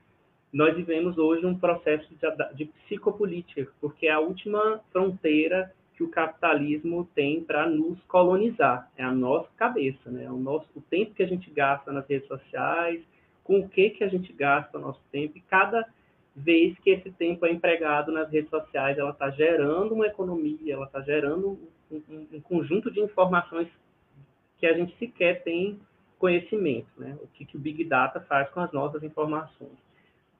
nós vivemos hoje um processo de, de psicopolítica, porque é a última fronteira que o capitalismo tem para nos colonizar. É a nossa cabeça, né? É o nosso o tempo que a gente gasta nas redes sociais, com o que que a gente gasta o nosso tempo e cada vez que esse tempo é empregado nas redes sociais, ela está gerando uma economia, ela está gerando um, um, um, conjunto de informações que a gente sequer tem conhecimento, né? O que, que o Big Data faz com as nossas informações.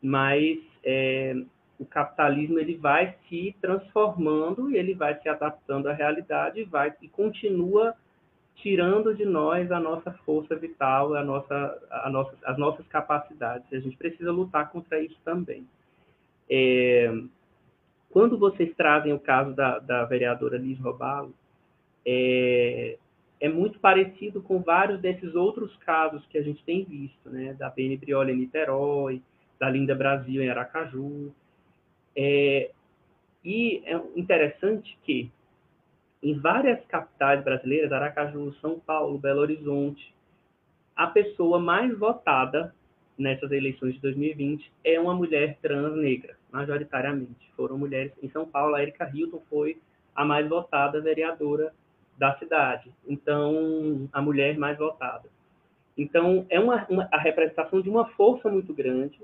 Mas é, o capitalismo ele vai se transformando e ele vai se adaptando à realidade e vai e continua tirando de nós a nossa força vital, a nossa, a nossa, as nossas capacidades. A gente precisa lutar contra isso também. É, quando vocês trazem o caso da, da vereadora Liz Robalo, é, é, muito parecido com vários desses outros casos que a gente tem visto, né? Da Bene Brioli em Niterói, da Linda Brasil em Aracaju, é, e é interessante que em várias capitais brasileiras, Aracaju, São Paulo, Belo Horizonte, a pessoa mais votada nessas eleições de 2020 é uma mulher trans negra, majoritariamente. Foram mulheres. Em São Paulo, a Erika Hilton foi a mais votada vereadora da cidade. Então, a mulher mais votada. Então, é uma, uma a representação de uma força muito grande,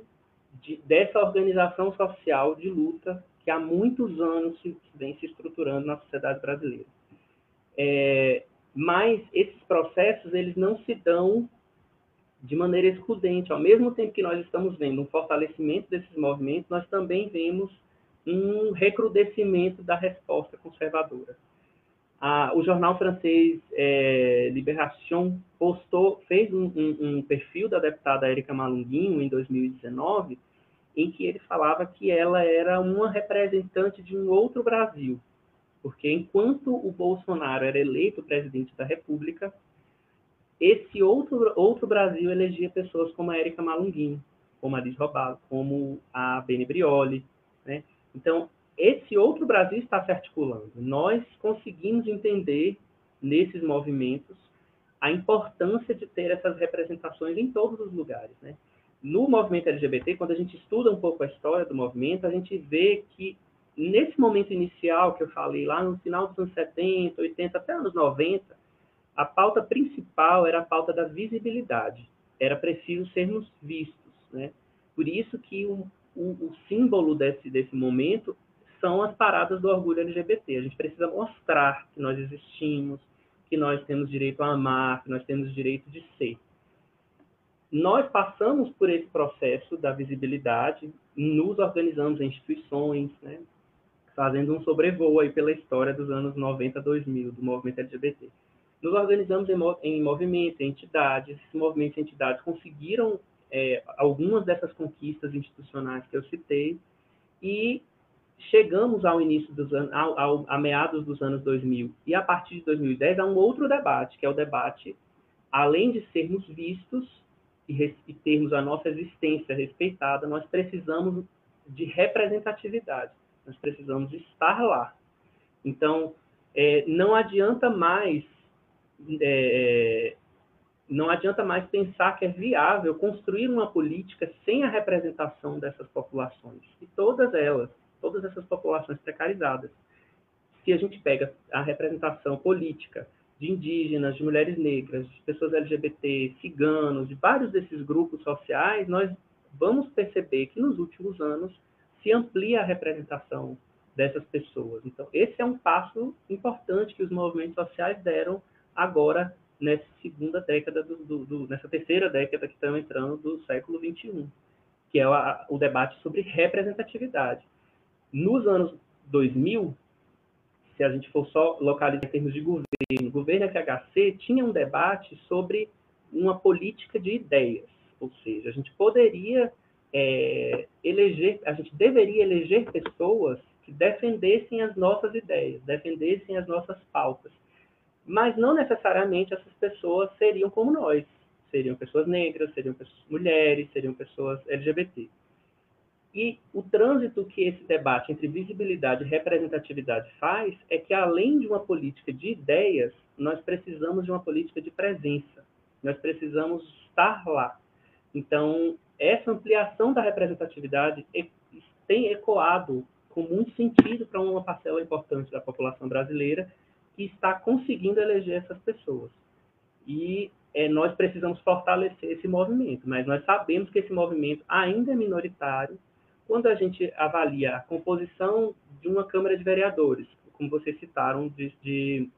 de, dessa organização social de luta que há muitos anos se, vem se estruturando na sociedade brasileira. É, mas esses processos eles não se dão de maneira excludente. Ao mesmo tempo que nós estamos vendo um fortalecimento desses movimentos, nós também vemos um recrudescimento da resposta conservadora. Ah, o jornal francês é, Libération postou, fez um, um, um, perfil da deputada Erika Malunguinho em 2019, em que ele falava que ela era uma representante de um outro Brasil, porque enquanto o Bolsonaro era eleito presidente da República, esse outro, outro Brasil elegia pessoas como a Erika Malunguinho, como a Liz Robalo, como a Beni Brioli, né? Então, esse outro Brasil está se articulando. Nós conseguimos entender nesses movimentos a importância de ter essas representações em todos os lugares, né? No movimento LGBT, quando a gente estuda um pouco a história do movimento, a gente vê que nesse momento inicial que eu falei, lá no final dos anos 70, 80, até anos 90, a pauta principal era a pauta da visibilidade. Era preciso sermos vistos, né? Por isso que o, o, o símbolo desse, desse momento são as paradas do orgulho LGBT. A gente precisa mostrar que nós existimos, que nós temos direito a amar, que nós temos direito de ser nós passamos por esse processo da visibilidade, nos organizamos em instituições, né, fazendo um sobrevoo aí pela história dos anos 90 2000 do movimento LGBT. Nos organizamos em, em movimentos, em entidades, esses movimentos e entidades conseguiram é, algumas dessas conquistas institucionais que eu citei e chegamos ao início dos anos, ao, ao, a meados dos anos 2000 e a partir de 2010 há um outro debate, que é o debate, além de sermos vistos, e, e termos a nossa existência respeitada, nós precisamos de representatividade, nós precisamos estar lá. Então, é, não adianta mais é, não adianta mais pensar que é viável construir uma política sem a representação dessas populações e todas elas, todas essas populações precarizadas. Se a gente pega a representação política de indígenas, de mulheres negras, de pessoas LGBT, ciganos, de vários desses grupos sociais, nós vamos perceber que nos últimos anos se amplia a representação dessas pessoas. Então, esse é um passo importante que os movimentos sociais deram agora nessa segunda década, do, do, do, nessa terceira década que estamos entrando do século XXI, que é o debate sobre representatividade. Nos anos 2000, se a gente for só localizar em termos de governo, o governo FHC tinha um debate sobre uma política de ideias, ou seja, a gente poderia é, eleger, a gente deveria eleger pessoas que defendessem as nossas ideias, defendessem as nossas pautas, mas não necessariamente essas pessoas seriam como nós, seriam pessoas negras, seriam pessoas mulheres, seriam pessoas LGBT. E o trânsito que esse debate entre visibilidade e representatividade faz é que, além de uma política de ideias, nós precisamos de uma política de presença. Nós precisamos estar lá. Então, essa ampliação da representatividade tem ecoado com muito sentido para uma parcela importante da população brasileira que está conseguindo eleger essas pessoas. E é, nós precisamos fortalecer esse movimento, mas nós sabemos que esse movimento ainda é minoritário quando a gente avalia a composição de uma Câmara de Vereadores, como vocês citaram, de, de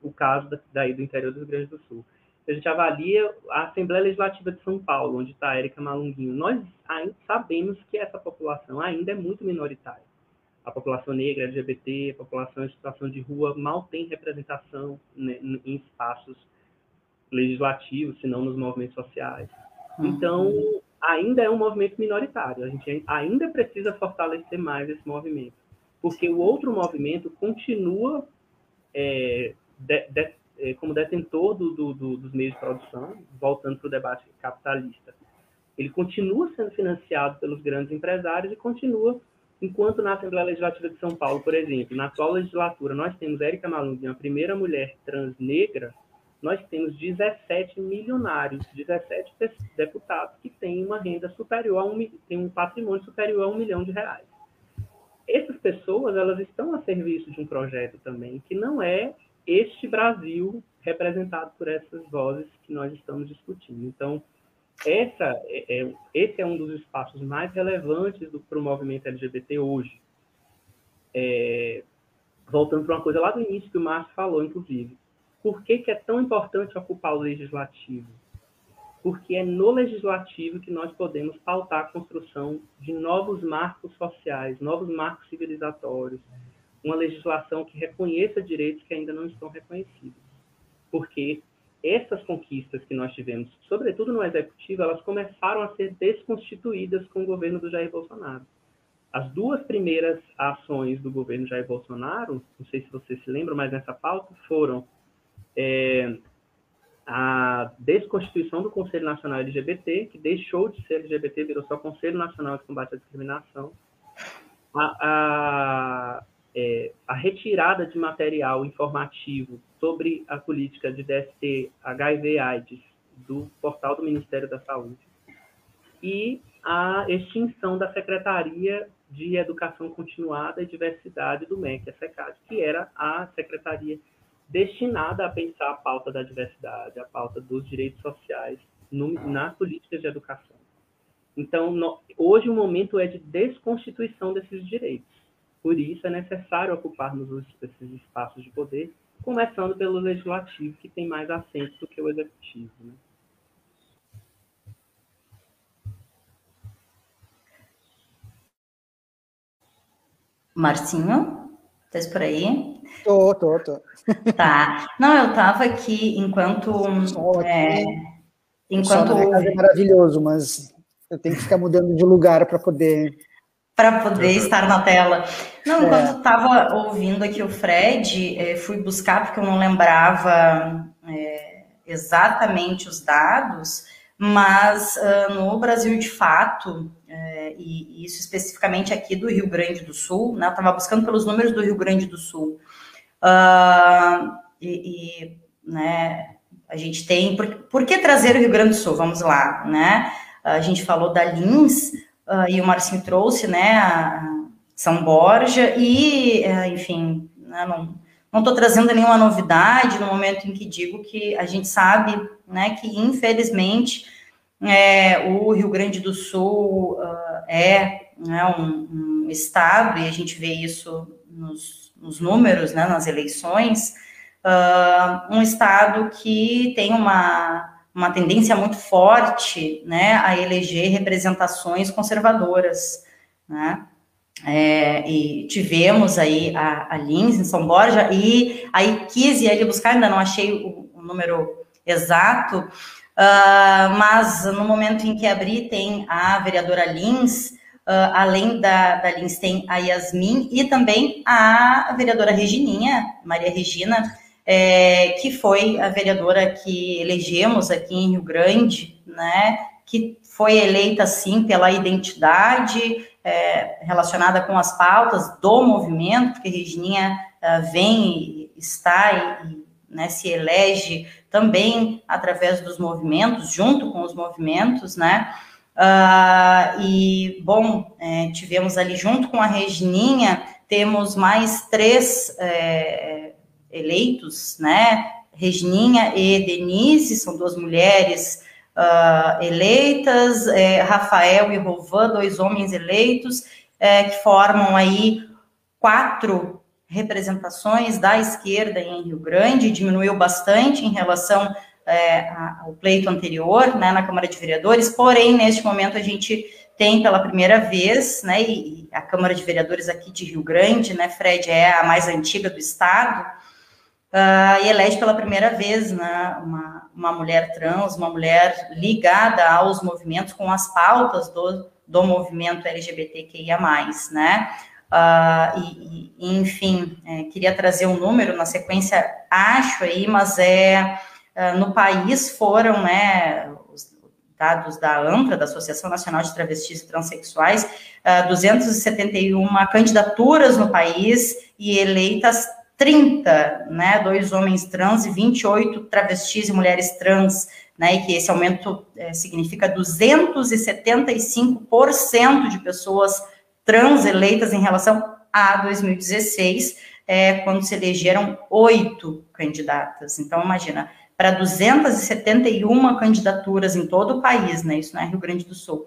o caso da, daí do interior do Rio Grande do Sul. A gente avalia a Assembleia Legislativa de São Paulo, onde está a Érica Malunguinho. Nós sabemos que essa população ainda é muito minoritária. A população negra, LGBT, a população em situação de rua mal tem representação né, em espaços legislativos, se não nos movimentos sociais. Uhum. Então, ainda é um movimento minoritário. A gente ainda precisa fortalecer mais esse movimento, porque o outro movimento continua é, de, de, é, como detentor do, do, do, dos meios de produção, voltando para o debate capitalista. Ele continua sendo financiado pelos grandes empresários e continua, enquanto na Assembleia Legislativa de São Paulo, por exemplo, na atual legislatura, nós temos Érica Malunguinho, a primeira mulher trans negra nós temos 17 milionários, 17 deputados que têm uma renda superior a um, têm um patrimônio superior a um milhão de reais. Essas pessoas, elas estão a serviço de um projeto também, que não é este Brasil representado por essas vozes que nós estamos discutindo. Então, essa é, é esse é um dos espaços mais relevantes para o movimento LGBT hoje. É, voltando para uma coisa lá do início que o Márcio falou, inclusive por que, que é tão importante ocupar o legislativo? Porque é no legislativo que nós podemos pautar a construção de novos marcos sociais, novos marcos civilizatórios, uma legislação que reconheça direitos que ainda não estão reconhecidos. Porque essas conquistas que nós tivemos, sobretudo no executivo, elas começaram a ser desconstituídas com o governo do Jair Bolsonaro. As duas primeiras ações do governo Jair Bolsonaro, não sei se vocês se lembram, mas nessa pauta, foram é, a desconstituição do Conselho Nacional LGBT, que deixou de ser LGBT, virou só Conselho Nacional de Combate à Discriminação, a, a, é, a retirada de material informativo sobre a política de DST, HIV AIDS do portal do Ministério da Saúde e a extinção da Secretaria de Educação Continuada e Diversidade do MEC, a SECAD, que era a secretaria destinada a pensar a pauta da diversidade, a pauta dos direitos sociais no, nas políticas de educação. Então, no, hoje o momento é de desconstituição desses direitos. Por isso é necessário ocuparmos esses espaços de poder, começando pelo legislativo, que tem mais assento do que o executivo. Né? Marcinho? Tá por aí? Tô, tô, tô. Tá. Não, eu tava aqui enquanto. É, enquanto. O é maravilhoso, mas eu tenho que ficar mudando de lugar para poder. Para poder estar na tela. Não, enquanto é. estava ouvindo aqui o Fred, é, fui buscar, porque eu não lembrava é, exatamente os dados, mas uh, no Brasil, de fato, e, isso especificamente aqui do Rio Grande do Sul, né? Estava buscando pelos números do Rio Grande do Sul. Uh, e, e, né, a gente tem. Por, por, que trazer o Rio Grande do Sul? Vamos lá, né? A gente falou da Lins, uh, e o Marcinho trouxe, né, a São Borja, e, uh, enfim, né, não estou trazendo nenhuma novidade no momento em que digo que a gente sabe, né, que infelizmente é, o Rio Grande do Sul uh, é né, um, um, estado, e a gente vê isso nos, nos números, né, nas eleições, uh, um estado que tem uma, uma tendência muito forte né, a eleger representações conservadoras. Né? É, e tivemos aí a, a Lins em São Borja, e aí quis ir ali buscar, ainda não achei o, o número exato, Uh, mas no momento em que abri, tem a vereadora Lins, uh, além da, da Lins, tem a Yasmin e também a vereadora Regininha, Maria Regina, é, que foi a vereadora que elegemos aqui em Rio Grande, né, que foi eleita, sim, pela identidade é, relacionada com as pautas do movimento, porque Regininha uh, vem está e, né, se elege também através dos movimentos, junto com os movimentos, né? Uh, e, bom, é, tivemos ali junto com a Regininha, temos mais três é, eleitos, né? Regininha e Denise, são duas mulheres uh, eleitas, é, Rafael e Rovan, dois homens eleitos, é, que formam aí quatro representações da esquerda em Rio Grande, diminuiu bastante em relação é, ao pleito anterior, né, na Câmara de Vereadores, porém, neste momento, a gente tem pela primeira vez, né, e a Câmara de Vereadores aqui de Rio Grande, né, Fred, é a mais antiga do Estado, uh, e elege pela primeira vez né, uma, uma mulher trans, uma mulher ligada aos movimentos, com as pautas do, do movimento LGBTQIA+, né, Uh, e, e, enfim, é, queria trazer um número na sequência, acho aí, mas é uh, no país foram, né, os dados da ANTRA, da Associação Nacional de Travestis e Transsexuais, uh, ah, 271 candidaturas no país e eleitas 30, né, dois homens trans e 28 travestis e mulheres trans, né, e que esse aumento é, significa 275% de pessoas trans eleitas em relação a 2016, é, quando se elegeram oito candidatas. Então, imagina, para 271 candidaturas em todo o país, né? Isso não é Rio Grande do Sul.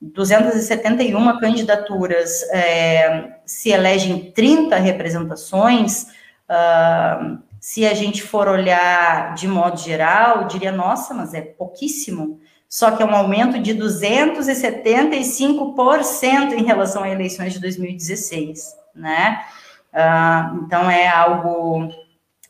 271 candidaturas, é, se elegem 30 representações. Uh, se a gente for olhar de modo geral, diria, nossa, mas é pouquíssimo só que é um aumento de 275% em relação às eleições de 2016, né? Uh, então é algo,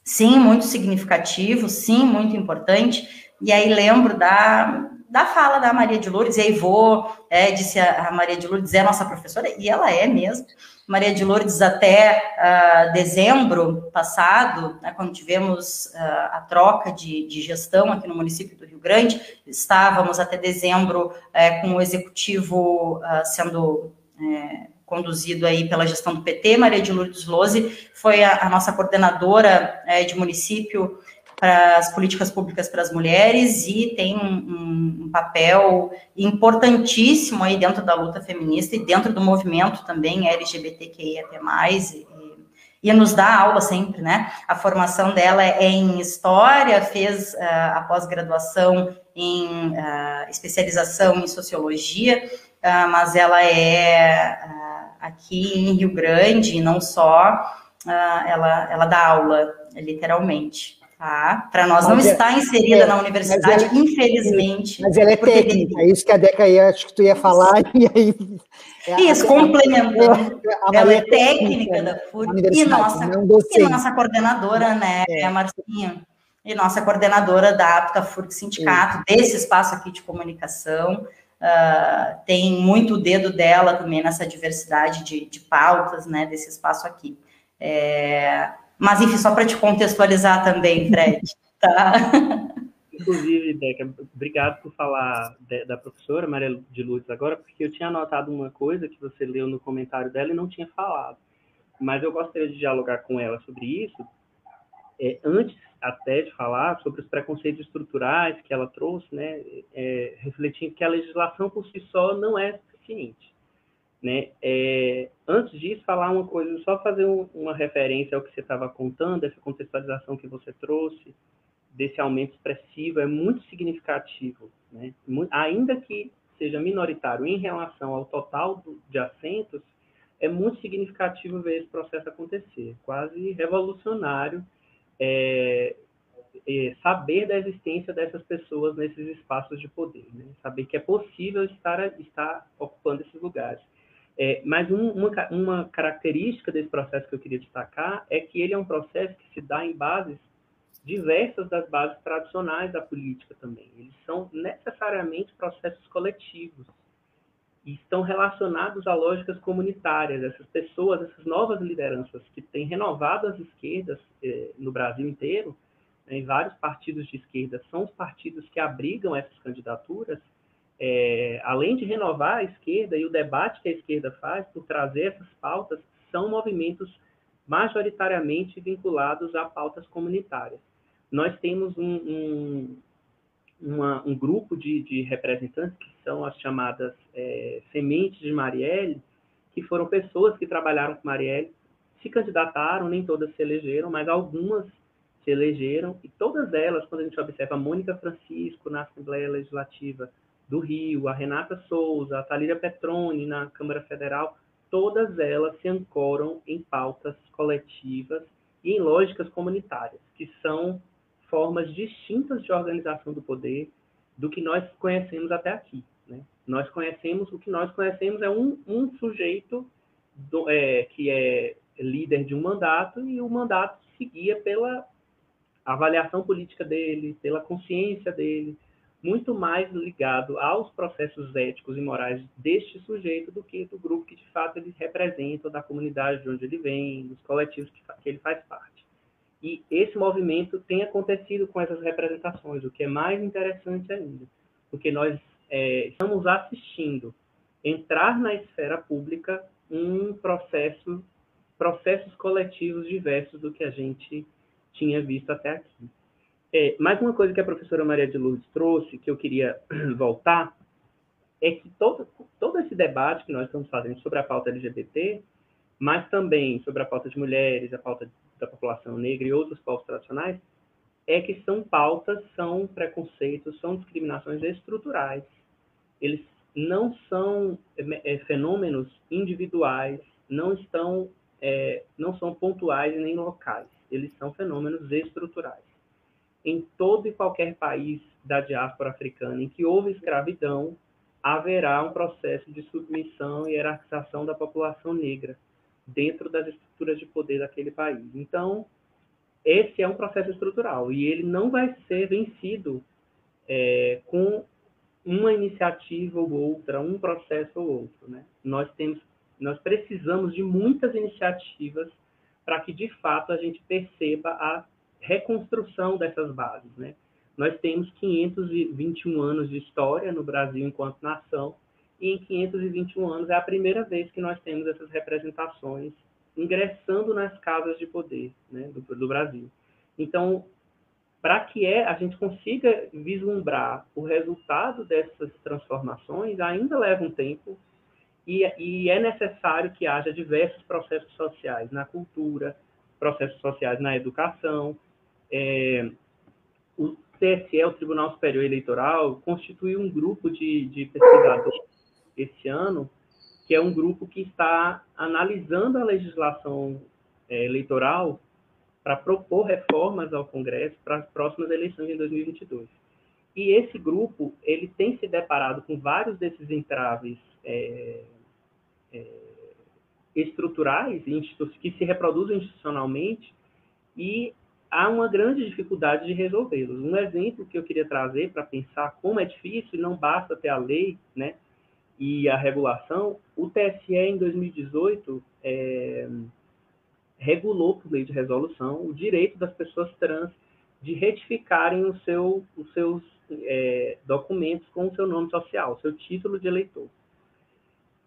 sim, muito significativo, sim, muito importante. E aí lembro da, da fala da Maria de Lourdes, e aí vou, é, disse a, a Maria de Lourdes, é nossa professora, e ela é mesmo, Maria de Lourdes até uh, dezembro passado, né, quando tivemos uh, a troca de, de, gestão aqui no município do Rio Grande, estávamos até dezembro uh, com o executivo ah, sendo eh, conduzido aí pela gestão do PT, Maria de Lourdes Lose foi a, a nossa coordenadora eh, de município para as políticas públicas para as mulheres e tem um, um, papel importantíssimo aí dentro da luta feminista e dentro do movimento também LGBTQIA+, e, e nos dá aula sempre, né? A formação dela é em História, fez uh, a pós-graduação em uh, especialização em Sociologia, uh, mas ela é aqui em Rio Grande, e não só, ela, ela dá aula, literalmente. Tá? Para nós mas não é, está inserida é, na universidade, ela, infelizmente. Mas ela é técnica, é isso que a Deca ia, acho que tu ia falar, e aí. É, isso, complementando. Ela é técnica da FURG e nossa, e nossa coordenadora, né, é. a Marcinha, e nossa coordenadora da APTA FURG Sindicato, desse espaço aqui de comunicação. Uh, tem muito o dedo dela também nessa diversidade de, de pautas, né, desse espaço aqui. É, mas, enfim, só para te contextualizar também, Fred, tá? (laughs) Inclusive, Deca, obrigado por falar de, da professora Maria de Lourdes agora, porque eu tinha anotado uma coisa que você leu no comentário dela e não tinha falado. Mas eu gostaria de dialogar com ela sobre isso, é, antes até de falar sobre os preconceitos estruturais que ela trouxe, né, é, refletindo que a legislação por si só não é suficiente. Né? É, antes disso, falar uma coisa, só fazer um, uma referência ao que você estava contando, essa contextualização que você trouxe, desse aumento expressivo, é muito significativo. Né? Ainda que seja minoritário em relação ao total do, de assentos, é muito significativo ver esse processo acontecer, quase revolucionário é, é, saber da existência dessas pessoas nesses espaços de poder, né? saber que é possível estar, estar ocupando esses lugares. É, mas um, uma, uma característica desse processo que eu queria destacar é que ele é um processo que se dá em bases diversas das bases tradicionais da política também. Eles são necessariamente processos coletivos e estão relacionados a lógicas comunitárias. Essas pessoas, essas novas lideranças que têm renovado as esquerdas eh, no Brasil inteiro, né, em vários partidos de esquerda, são os partidos que abrigam essas candidaturas é, além de renovar a esquerda e o debate que a esquerda faz por trazer essas pautas, são movimentos majoritariamente vinculados a pautas comunitárias. Nós temos um, um, uma, um grupo de, de, representantes que são as chamadas é, sementes de Marielle, que foram pessoas que trabalharam com Marielle, se candidataram, nem todas se elegeram, mas algumas se elegeram, e todas elas, quando a gente observa Mônica Francisco na Assembleia Legislativa do Rio, a Renata Souza, a Thalíria Petroni na Câmara Federal, todas elas se ancoram em pautas coletivas e em lógicas comunitárias, que são formas distintas de organização do poder do que nós conhecemos até aqui. Né? Nós conhecemos, o que nós conhecemos é um, um sujeito do, é, que é líder de um mandato e o mandato seguia pela avaliação política dele, pela consciência dele, muito mais ligado aos processos éticos e morais deste sujeito do que do grupo que de fato ele representa, da comunidade de onde ele vem, dos coletivos que, que ele faz parte. E esse movimento tem acontecido com essas representações, o que é mais interessante ainda, porque nós é, estamos assistindo entrar na esfera pública um processo, processos coletivos diversos do que a gente tinha visto até aqui. É, mais uma coisa que a professora Maria de Lourdes trouxe, que eu queria (clears throat) voltar, é que todo, todo esse debate que nós estamos fazendo sobre a pauta LGBT, mas também sobre a pauta de mulheres, a pauta da população negra e outros povos tradicionais, é que são pautas, são preconceitos, são discriminações estruturais. Eles não são é, fenômenos individuais, não estão, é, não são pontuais nem locais. Eles são fenômenos estruturais em todo e qualquer país da diáspora africana em que houve escravidão, haverá um processo de submissão e hierarquização da população negra dentro das estruturas de poder daquele país. Então, esse é um processo estrutural e ele não vai ser vencido é, com uma iniciativa ou outra, um processo ou outro. Né? Nós temos, nós precisamos de muitas iniciativas para que de fato a gente perceba a reconstrução dessas bases. Né? Nós temos 521 anos de história no Brasil enquanto nação, e em 521 anos é a primeira vez que nós temos essas representações ingressando nas casas de poder né, do, do Brasil. Então, para que é, a gente consiga vislumbrar o resultado dessas transformações, ainda leva um tempo, e, e é necessário que haja diversos processos sociais na cultura, processos sociais na educação, é, o TSE, o Tribunal Superior Eleitoral, constituiu um grupo de, de pesquisadores esse ano, que é um grupo que está analisando a legislação é, eleitoral para propor reformas ao Congresso para as próximas eleições em 2022. E esse grupo ele tem se deparado com vários desses entraves é, é, estruturais que se reproduzem institucionalmente e há uma grande dificuldade de resolvê-los. Um exemplo que eu queria trazer para pensar como é difícil, não basta ter a lei né, e a regulação, o TSE, em 2018, é, regulou, por lei de resolução, o direito das pessoas trans de retificarem o seu, os seus é, documentos com o seu nome social, seu título de eleitor.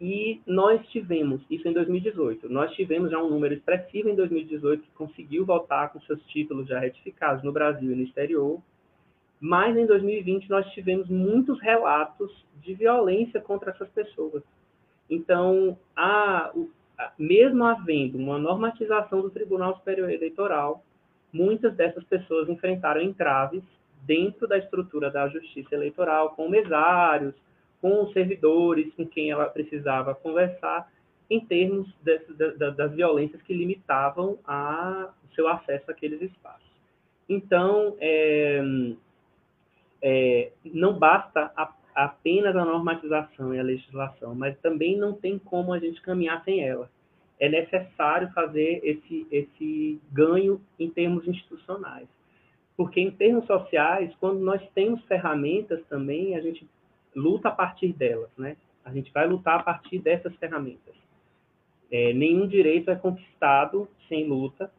E nós tivemos, isso em 2018, nós tivemos já um número expressivo em 2018 que conseguiu voltar com seus títulos já retificados no Brasil e no exterior, mas em 2020 nós tivemos muitos relatos de violência contra essas pessoas. Então, a, mesmo havendo uma normatização do Tribunal Superior Eleitoral, muitas dessas pessoas enfrentaram entraves dentro da estrutura da justiça eleitoral, com mesários, com os servidores com quem ela precisava conversar em termos desse, da, das violências que limitavam a, o seu acesso àqueles espaços. Então, é, é, não basta a, apenas a normatização e a legislação, mas também não tem como a gente caminhar sem ela. É necessário fazer esse, esse ganho em termos institucionais. Porque, em termos sociais, quando nós temos ferramentas também, a gente luta a partir delas, né? A gente vai lutar a partir dessas ferramentas. É, nenhum direito é conquistado sem luta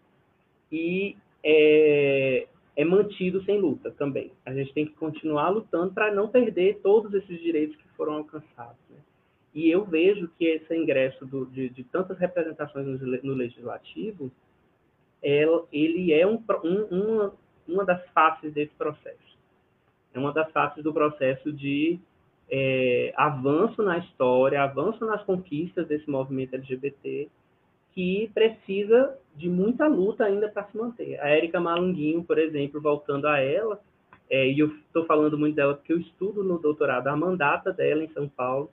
e é, é, mantido sem luta também. A gente tem que continuar lutando para não perder todos esses direitos que foram alcançados. Né? E eu vejo que esse ingresso do, de, de, tantas representações no, no legislativo, ele é um, um, uma, uma das faces desse processo. é uma das faces do processo de é, avanço na história, avanço nas conquistas desse movimento LGBT, que precisa de muita luta ainda para se manter. A Érica Malunguinho, por exemplo, voltando a ela, é, e eu estou falando muito dela porque eu estudo no doutorado a mandata dela em São Paulo.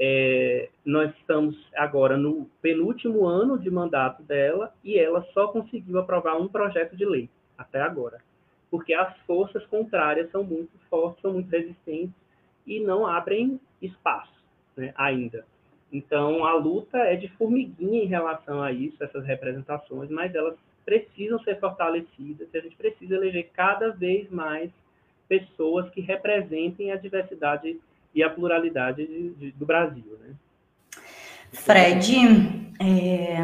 É, nós estamos agora no penúltimo ano de mandato dela e ela só conseguiu aprovar um projeto de lei até agora, porque as forças contrárias são muito fortes, são muito resistentes e não abrem espaço né, ainda. Então, a luta é de formiguinha em relação a isso, essas representações, mas elas precisam ser fortalecidas e a gente precisa eleger cada vez mais pessoas que representem a diversidade e a pluralidade de, de, do Brasil. Né? Fred, é,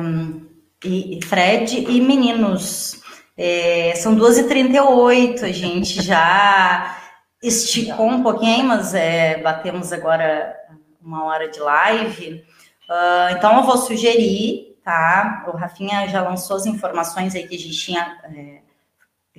e, Fred e meninos, é, são 12h38, a gente já esticou um pouquinho, mas é, batemos agora uma hora de live. Uh, então, eu vou sugerir, tá? O Rafinha já lançou as informações aí que a gente tinha, é,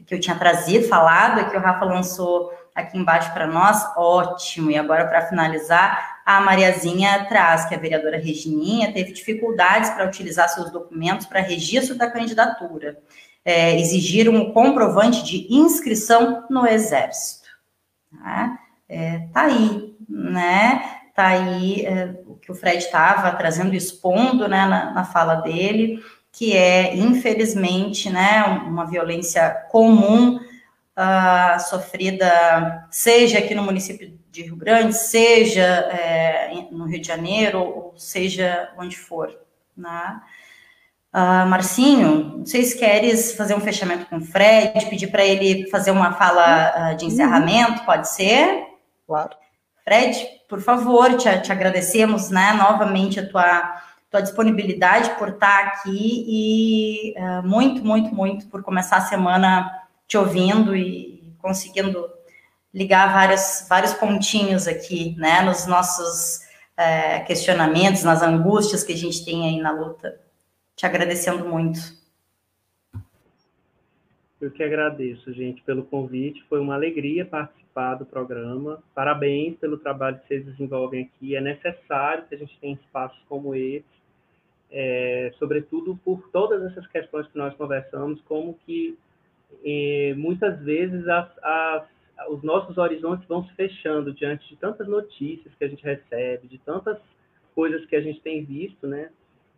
que eu tinha trazido, falado, que o Rafa lançou aqui embaixo para nós. Ótimo. E agora, para finalizar, a Mariazinha traz que a vereadora Regininha teve dificuldades para utilizar seus documentos para registro da candidatura. É, exigiram o comprovante de inscrição no Exército. Tá, é, tá aí, né? Tá aí é, o que o Fred estava trazendo, expondo, né, na, na fala dele, que é, infelizmente, né, uma violência comum uh, sofrida, seja aqui no município de Rio Grande, seja é, no Rio de Janeiro, ou seja onde for. Né? Uh, Marcinho, não sei se queres fazer um fechamento com o Fred, pedir para ele fazer uma fala uh, de encerramento, pode ser? Claro. Fred, por favor, te, te agradecemos né, novamente a tua, tua disponibilidade por estar aqui e uh, muito, muito, muito por começar a semana te ouvindo e conseguindo ligar vários, vários pontinhos aqui, né, nos nossos uh, questionamentos, nas angústias que a gente tem aí na luta te agradecendo muito. Eu que agradeço, gente, pelo convite. Foi uma alegria participar do programa. Parabéns pelo trabalho que vocês desenvolvem aqui. É necessário que a gente tenha espaços como esse, é, sobretudo por todas essas questões que nós conversamos, como que é, muitas vezes as, as, os nossos horizontes vão se fechando diante de tantas notícias que a gente recebe, de tantas coisas que a gente tem visto, né?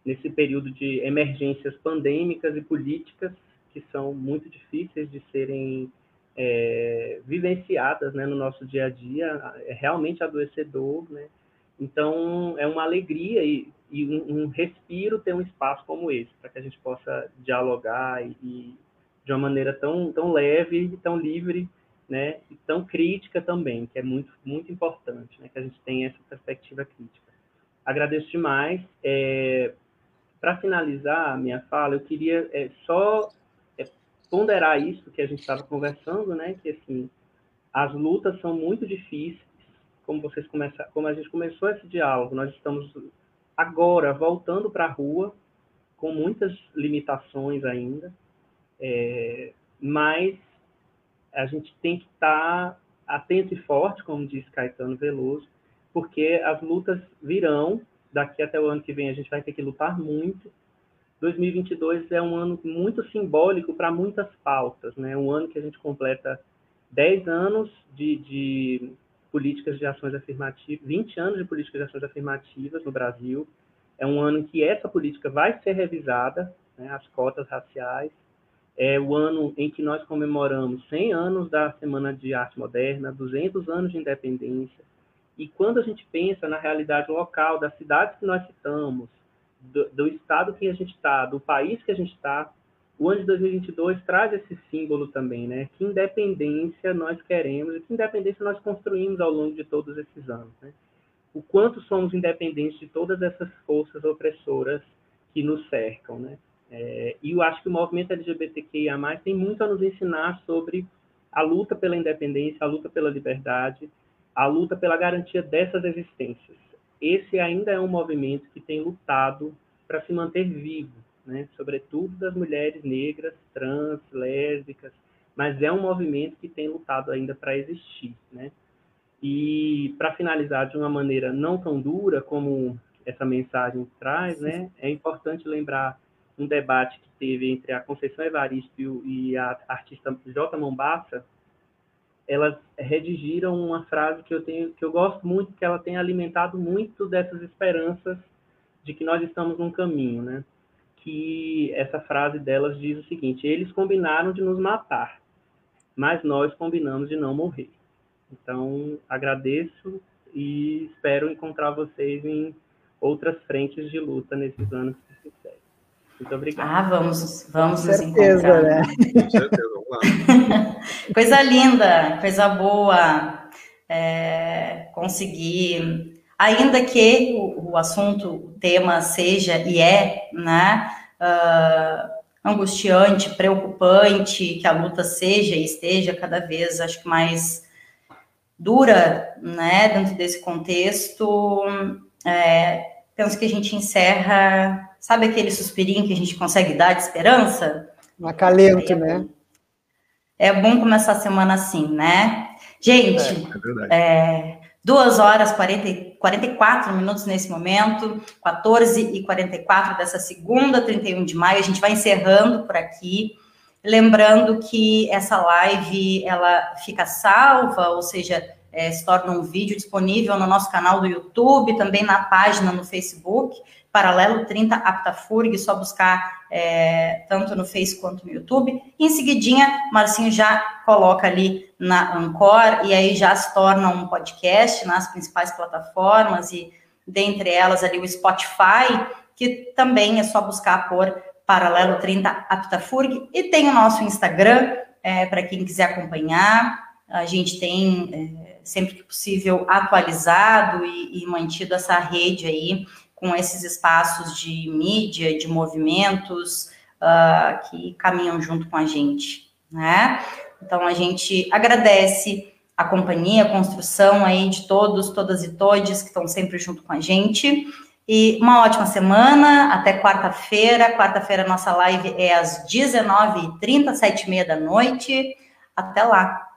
Nesse período de emergências pandêmicas e políticas que são muito difíceis de serem é, vivenciadas né, no nosso dia a dia, é realmente adoecedor, né? Então, é uma alegria e, e um, um, respiro ter um espaço como esse, para que a gente possa dialogar e, e, de uma maneira tão, tão leve, tão livre, né? E tão crítica também, que é muito, muito importante, né? Que a gente tenha essa perspectiva crítica. Agradeço demais. É, para finalizar a minha fala, eu queria é, só é, ponderar isso que a gente estava conversando, né? Que assim, as lutas são muito difíceis, como vocês como a gente começou esse diálogo, nós estamos agora voltando para a rua com muitas limitações ainda, é, mas a gente tem que estar tá atento e forte, como diz Caetano Veloso, porque as lutas virão daqui até o ano que vem a gente vai ter que lutar muito. 2022 é um ano muito simbólico para muitas pautas, né? Um ano que a gente completa 10 anos de, de políticas de ações afirmativas, 20 anos de políticas de ações afirmativas no Brasil. É um ano em que essa política vai ser revisada, né, as cotas raciais. É o ano em que nós comemoramos 100 anos da Semana de Arte Moderna, 200 anos de independência, e quando a gente pensa na realidade local, das cidades que nós citamos, do, do estado que a gente está, do país que a gente está, o ano de 2022 traz esse símbolo também, né? Que independência nós queremos e que independência nós construímos ao longo de todos esses anos, né? O quanto somos independentes de todas essas forças opressoras que nos cercam, né? É, e eu acho que o movimento LGBTQIA+, tem muito a nos ensinar sobre a luta pela independência, a luta pela liberdade, a luta pela garantia dessas existências. Esse ainda é um movimento que tem lutado para se manter vivo, né? sobretudo das mulheres negras, trans, lésbicas, mas é um movimento que tem lutado ainda para existir, né? E para finalizar de uma maneira não tão dura como essa mensagem traz, né? É importante lembrar um debate que teve entre a Conceição Evaristo e a artista J. Mombassa. Elas redigiram uma frase que eu tenho, que eu gosto muito, que ela tem alimentado muito dessas esperanças de que nós estamos num caminho, né? Que essa frase delas diz o seguinte: eles combinaram de nos matar, mas nós combinamos de não morrer. Então, agradeço e espero encontrar vocês em outras frentes de luta nesses anos que se seguem. Muito obrigado. Ah, vamos, vamos nos encontrar. Né? Com certeza. (laughs) coisa linda, coisa boa. É, conseguir, ainda que o, o, assunto, o tema seja e é, né, uh, angustiante, preocupante, que a luta seja e esteja cada vez, acho que mais dura, né, dentro desse contexto, é, penso que a gente encerra, sabe aquele suspirinho que a gente consegue dar de esperança? Um acalento, né? É bom começar a semana assim, né? Gente, é, é, duas horas e 44 minutos nesse momento, 14 e 44 dessa segunda, 31 de maio, a gente vai encerrando por aqui. Lembrando que essa live ela fica salva, ou seja, é, se torna um vídeo disponível no nosso canal do YouTube, também na página no Facebook, Paralelo 30 Aptafurg, só buscar é, tanto no Face quanto no YouTube. E em seguidinha, Marcinho já coloca ali na Ancor e aí já se torna um podcast nas principais plataformas e dentre elas ali o Spotify, que também é só buscar por Paralelo 30 Aptafurg, e tem o nosso Instagram, é, para quem quiser acompanhar. A gente tem, é, sempre que possível, atualizado e, e, mantido essa rede aí, com esses espaços de mídia, de movimentos uh, que caminham junto com a gente, né? Então, a gente agradece a companhia, a construção aí de todos, todas e todes que estão sempre junto com a gente. E uma ótima semana, até quarta-feira. Quarta-feira nossa live é às 19h30, 7h30 da noite. Até lá!